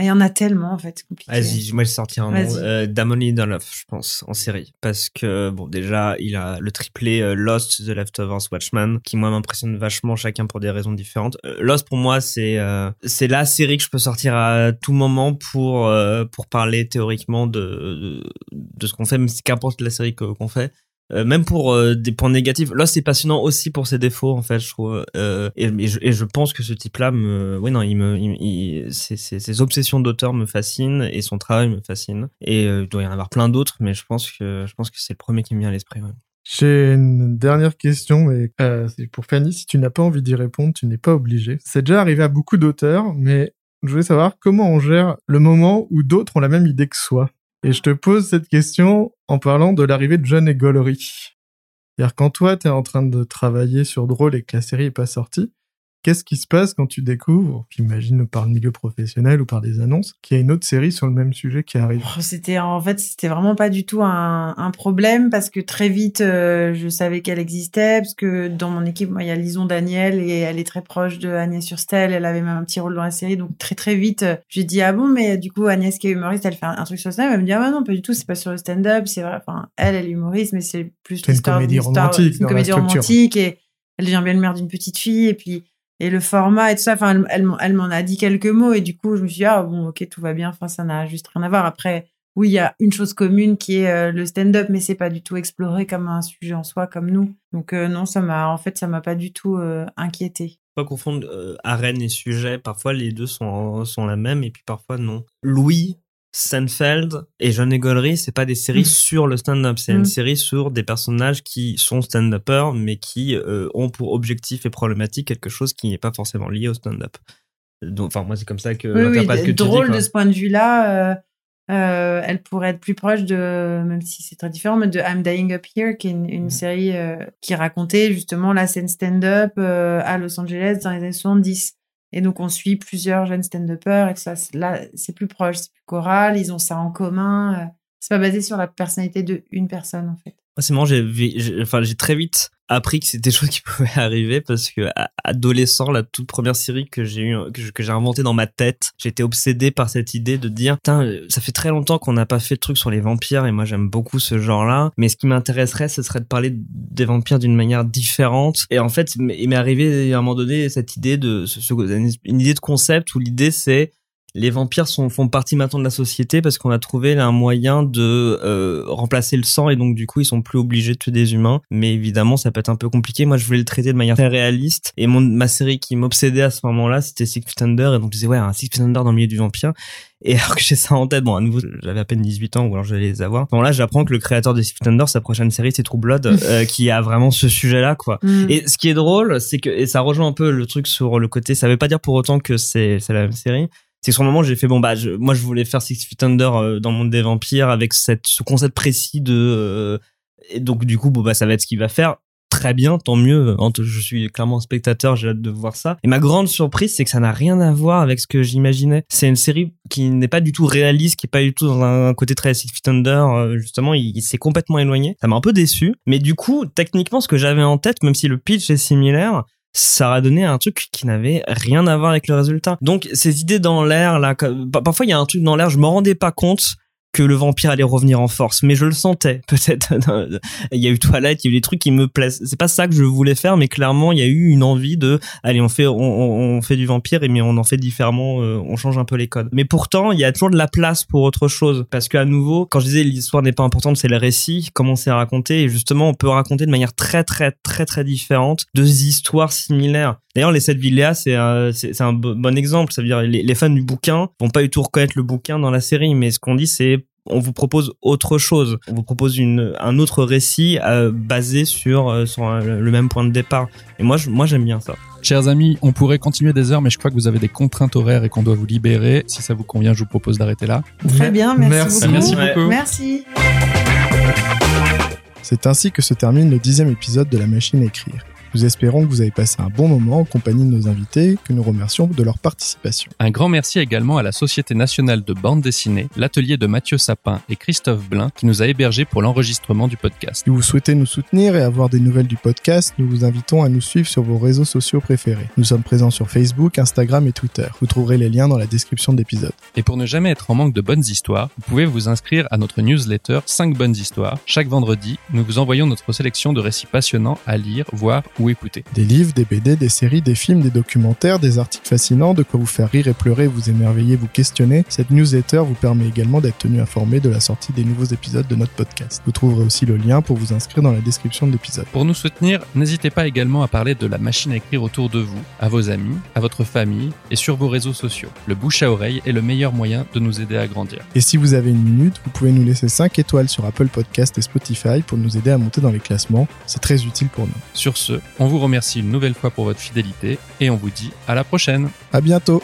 il y en a tellement en fait. Vas-y, moi j'ai sorti un nom. Euh, Damon Lindelof, je pense, en série, parce que bon déjà il a le triplé euh, Lost, The Leftovers, Watchmen, qui moi m'impressionne vachement, chacun pour des raisons différentes. Euh, Lost pour moi c'est euh, c'est la série que je peux sortir à tout moment pour pour parler théoriquement de de, de ce qu'on fait, mais qu'importe la série qu'on fait. Euh, même pour euh, des points négatifs. Là, c'est passionnant aussi pour ses défauts, en fait, je trouve. Euh, et, je, je, pense que ce type-là me, oui, non, il me, ses, obsessions d'auteur me fascinent et son travail me fascine. Et il doit y en avoir plein d'autres, mais je pense que, je pense que c'est le premier qui me vient à l'esprit. J'ai une dernière question, mais c'est pour Fanny. Si tu n'as pas envie d'y répondre, tu n'es pas obligé. C'est déjà arrivé à beaucoup d'auteurs, mais je voulais savoir comment on gère le moment où d'autres ont la même idée que soi. Et je te pose cette question en parlant de l'arrivée de John et Gollery. C'est-à-dire quand toi, tu es en train de travailler sur Drôle et que la série est pas sortie, Qu'est-ce qui se passe quand tu découvres, j'imagine par le milieu professionnel ou par des annonces, qu'il y a une autre série sur le même sujet qui arrive? Oh, C'était en fait c'était vraiment pas du tout un, un problème parce que très vite euh, je savais qu'elle existait parce que dans mon équipe moi il y a Lison Daniel et elle est très proche de Agnès Surstel elle avait même un petit rôle dans la série. Donc très très vite euh, j'ai dit ah bon mais du coup Agnès qui est humoriste elle fait un, un truc sur le stand-up elle me dit ah non pas du tout c'est pas sur le stand-up c'est vrai enfin elle elle est humoriste mais c'est plus une comédie romantique une comédie romantique et elle devient bien le mère d'une petite fille et puis et le format et tout ça enfin elle, m'en a dit quelques mots et du coup je me suis dit ah bon ok tout va bien enfin ça n'a juste rien à voir après oui il y a une chose commune qui est euh, le stand-up mais c'est pas du tout exploré comme un sujet en soi comme nous donc euh, non ça m'a en fait ça m'a pas du tout euh, inquiété pas confondre euh, arène et sujet. Parfois, les deux sont, sont la même et puis parfois, non. Louis, Seinfeld et John Egolry, c'est pas des séries Mm. sur le stand-up. C'est Mm. une série sur des personnages qui sont stand-uppers, mais qui euh, ont pour objectif et problématique quelque chose qui n'est pas forcément lié au stand-up. Donc, enfin, moi, c'est comme ça que oui, oui que dis, drôle de ce point de vue-là. Euh, euh, elle pourrait être plus proche de, même si c'est très différent, mais de I'm Dying Up Here, qui est une, une Mhm. série qui racontait justement la scène stand-up à Los Angeles dans les années 70. Et donc on suit plusieurs jeunes stand-uppers et ça, là c'est plus proche, c'est plus choral, ils ont ça en commun. euh, c'est pas basé sur la personnalité de une personne en fait. C'est marrant, j'ai, enfin, très vite appris que c'était des choses qui pouvaient arriver parce que, adolescent, la toute première série que j'ai eu, que, j'ai inventée dans ma tête, j'étais obsédé par cette idée de dire, putain, euh, ça fait très longtemps qu'on n'a pas fait de truc sur les vampires et moi j'aime beaucoup ce genre-là. Mais ce qui m'intéresserait, ce serait de parler des vampires d'une manière différente. Et en fait, il m'est arrivé à un moment donné cette idée de, une idée de concept où l'idée c'est, les vampires sont, font partie maintenant de la société parce qu'on a trouvé un moyen de euh, remplacer le sang et donc du coup ils sont plus obligés de tuer des humains. Mais évidemment ça peut être un peu compliqué. Moi je voulais le traiter de manière très réaliste et mon, ma série qui m'obsédait à ce moment-là c'était Six Feet Under et donc je disais ouais un Six Feet Under dans le milieu du vampire. Et alors que j'ai ça en tête, bon à nouveau j'avais à peine 18 ans ou alors j'allais les avoir. À ce moment-là j'apprends que le créateur de Six Feet Under sa prochaine série c'est True Blood euh, qui a vraiment ce sujet-là quoi. Mm. Et ce qui est drôle, c'est que, et ça rejoint un peu le truc sur le côté, ça veut pas dire pour autant que c'est, c'est la même série. C'est sur le moment, j'ai fait, bon, bah, je- moi, je voulais faire Six Feet Under euh, dans le monde des vampires avec cette, ce concept précis de, euh, et donc, du coup, bon, bah, ça va être ce qu'il va faire. Très bien, tant mieux. Je suis clairement spectateur, j'ai hâte de voir ça. Et ma grande surprise, c'est que ça n'a rien à voir avec ce que j'imaginais. C'est une série qui n'est pas du tout réaliste, qui est pas du tout dans un côté très Six Feet Under. euh, Justement, il, il s'est complètement éloigné. Ça m'a un peu déçu. Mais du coup, techniquement, ce que j'avais en tête, même si le pitch est similaire, ça a donné un truc qui n'avait rien à voir avec le résultat. Donc ces idées dans l'air là, parfois il y a un truc dans l'air, je me rendais pas compte que le vampire allait revenir en force, mais je le sentais peut-être. il y a eu Twilight, il y a eu des trucs qui me plaisent. C'est pas ça que je voulais faire, mais clairement il y a eu une envie de, allez on fait, on, on- fait du vampire, et mais on en fait différemment, euh, on change un peu les codes. Mais pourtant il y a toujours de la place pour autre chose, parce qu'à nouveau, quand je disais l'histoire n'est pas importante, c'est le récit, comment c'est raconté, et justement on peut raconter de manière très très très très différente deux histoires similaires. D'ailleurs, les sept villas, c'est un, c'est un bo- bon exemple. Ça veut dire les, les fans du bouquin vont pas du tout reconnaître le bouquin dans la série, mais ce qu'on dit, c'est on vous propose autre chose. On vous propose une, un autre récit euh, basé sur, euh, sur un- le même point de départ. Et moi, je- moi, j'aime bien ça. Chers amis, on pourrait continuer des heures, mais je crois que vous avez des contraintes horaires et qu'on doit vous libérer. Si ça vous convient, je vous propose d'arrêter là. Très bien, merci, Merci. beaucoup. Merci beaucoup. Merci. C'est ainsi que se termine le dixième épisode de La Machine à écrire. Nous espérons que vous avez passé un bon moment en compagnie de nos invités, que nous remercions de leur participation. Un grand merci également à la Société nationale de bande dessinée, l'atelier de Mathieu Sapin et Christophe Blin qui nous a hébergés pour l'enregistrement du podcast. Si vous souhaitez nous soutenir et avoir des nouvelles du podcast, nous vous invitons à nous suivre sur vos réseaux sociaux préférés. Nous sommes présents sur Facebook, Instagram et Twitter. Vous trouverez les liens dans la description de l'épisode. Et pour ne jamais être en manque de bonnes histoires, vous pouvez vous inscrire à notre newsletter 5 bonnes histoires. Chaque vendredi, nous vous envoyons notre sélection de récits passionnants à lire, voir ou écouter. Des livres, des BD, des séries, des films, des documentaires, des articles fascinants, de quoi vous faire rire et pleurer, vous émerveiller, vous questionner. Cette newsletter vous permet également d'être tenu informé de la sortie des nouveaux épisodes de notre podcast. Vous trouverez aussi le lien pour vous inscrire dans la description de l'épisode. Pour nous soutenir, n'hésitez pas également à parler de la machine à écrire autour de vous, à vos amis, à votre famille et sur vos réseaux sociaux. Le bouche à oreille est le meilleur moyen de nous aider à grandir. Et si vous avez une minute, vous pouvez nous laisser 5 étoiles sur Apple Podcast et Spotify pour nous aider à monter dans les classements. C'est très utile pour nous. Sur ce, on vous remercie une nouvelle fois pour votre fidélité et on vous dit à la prochaine. À bientôt.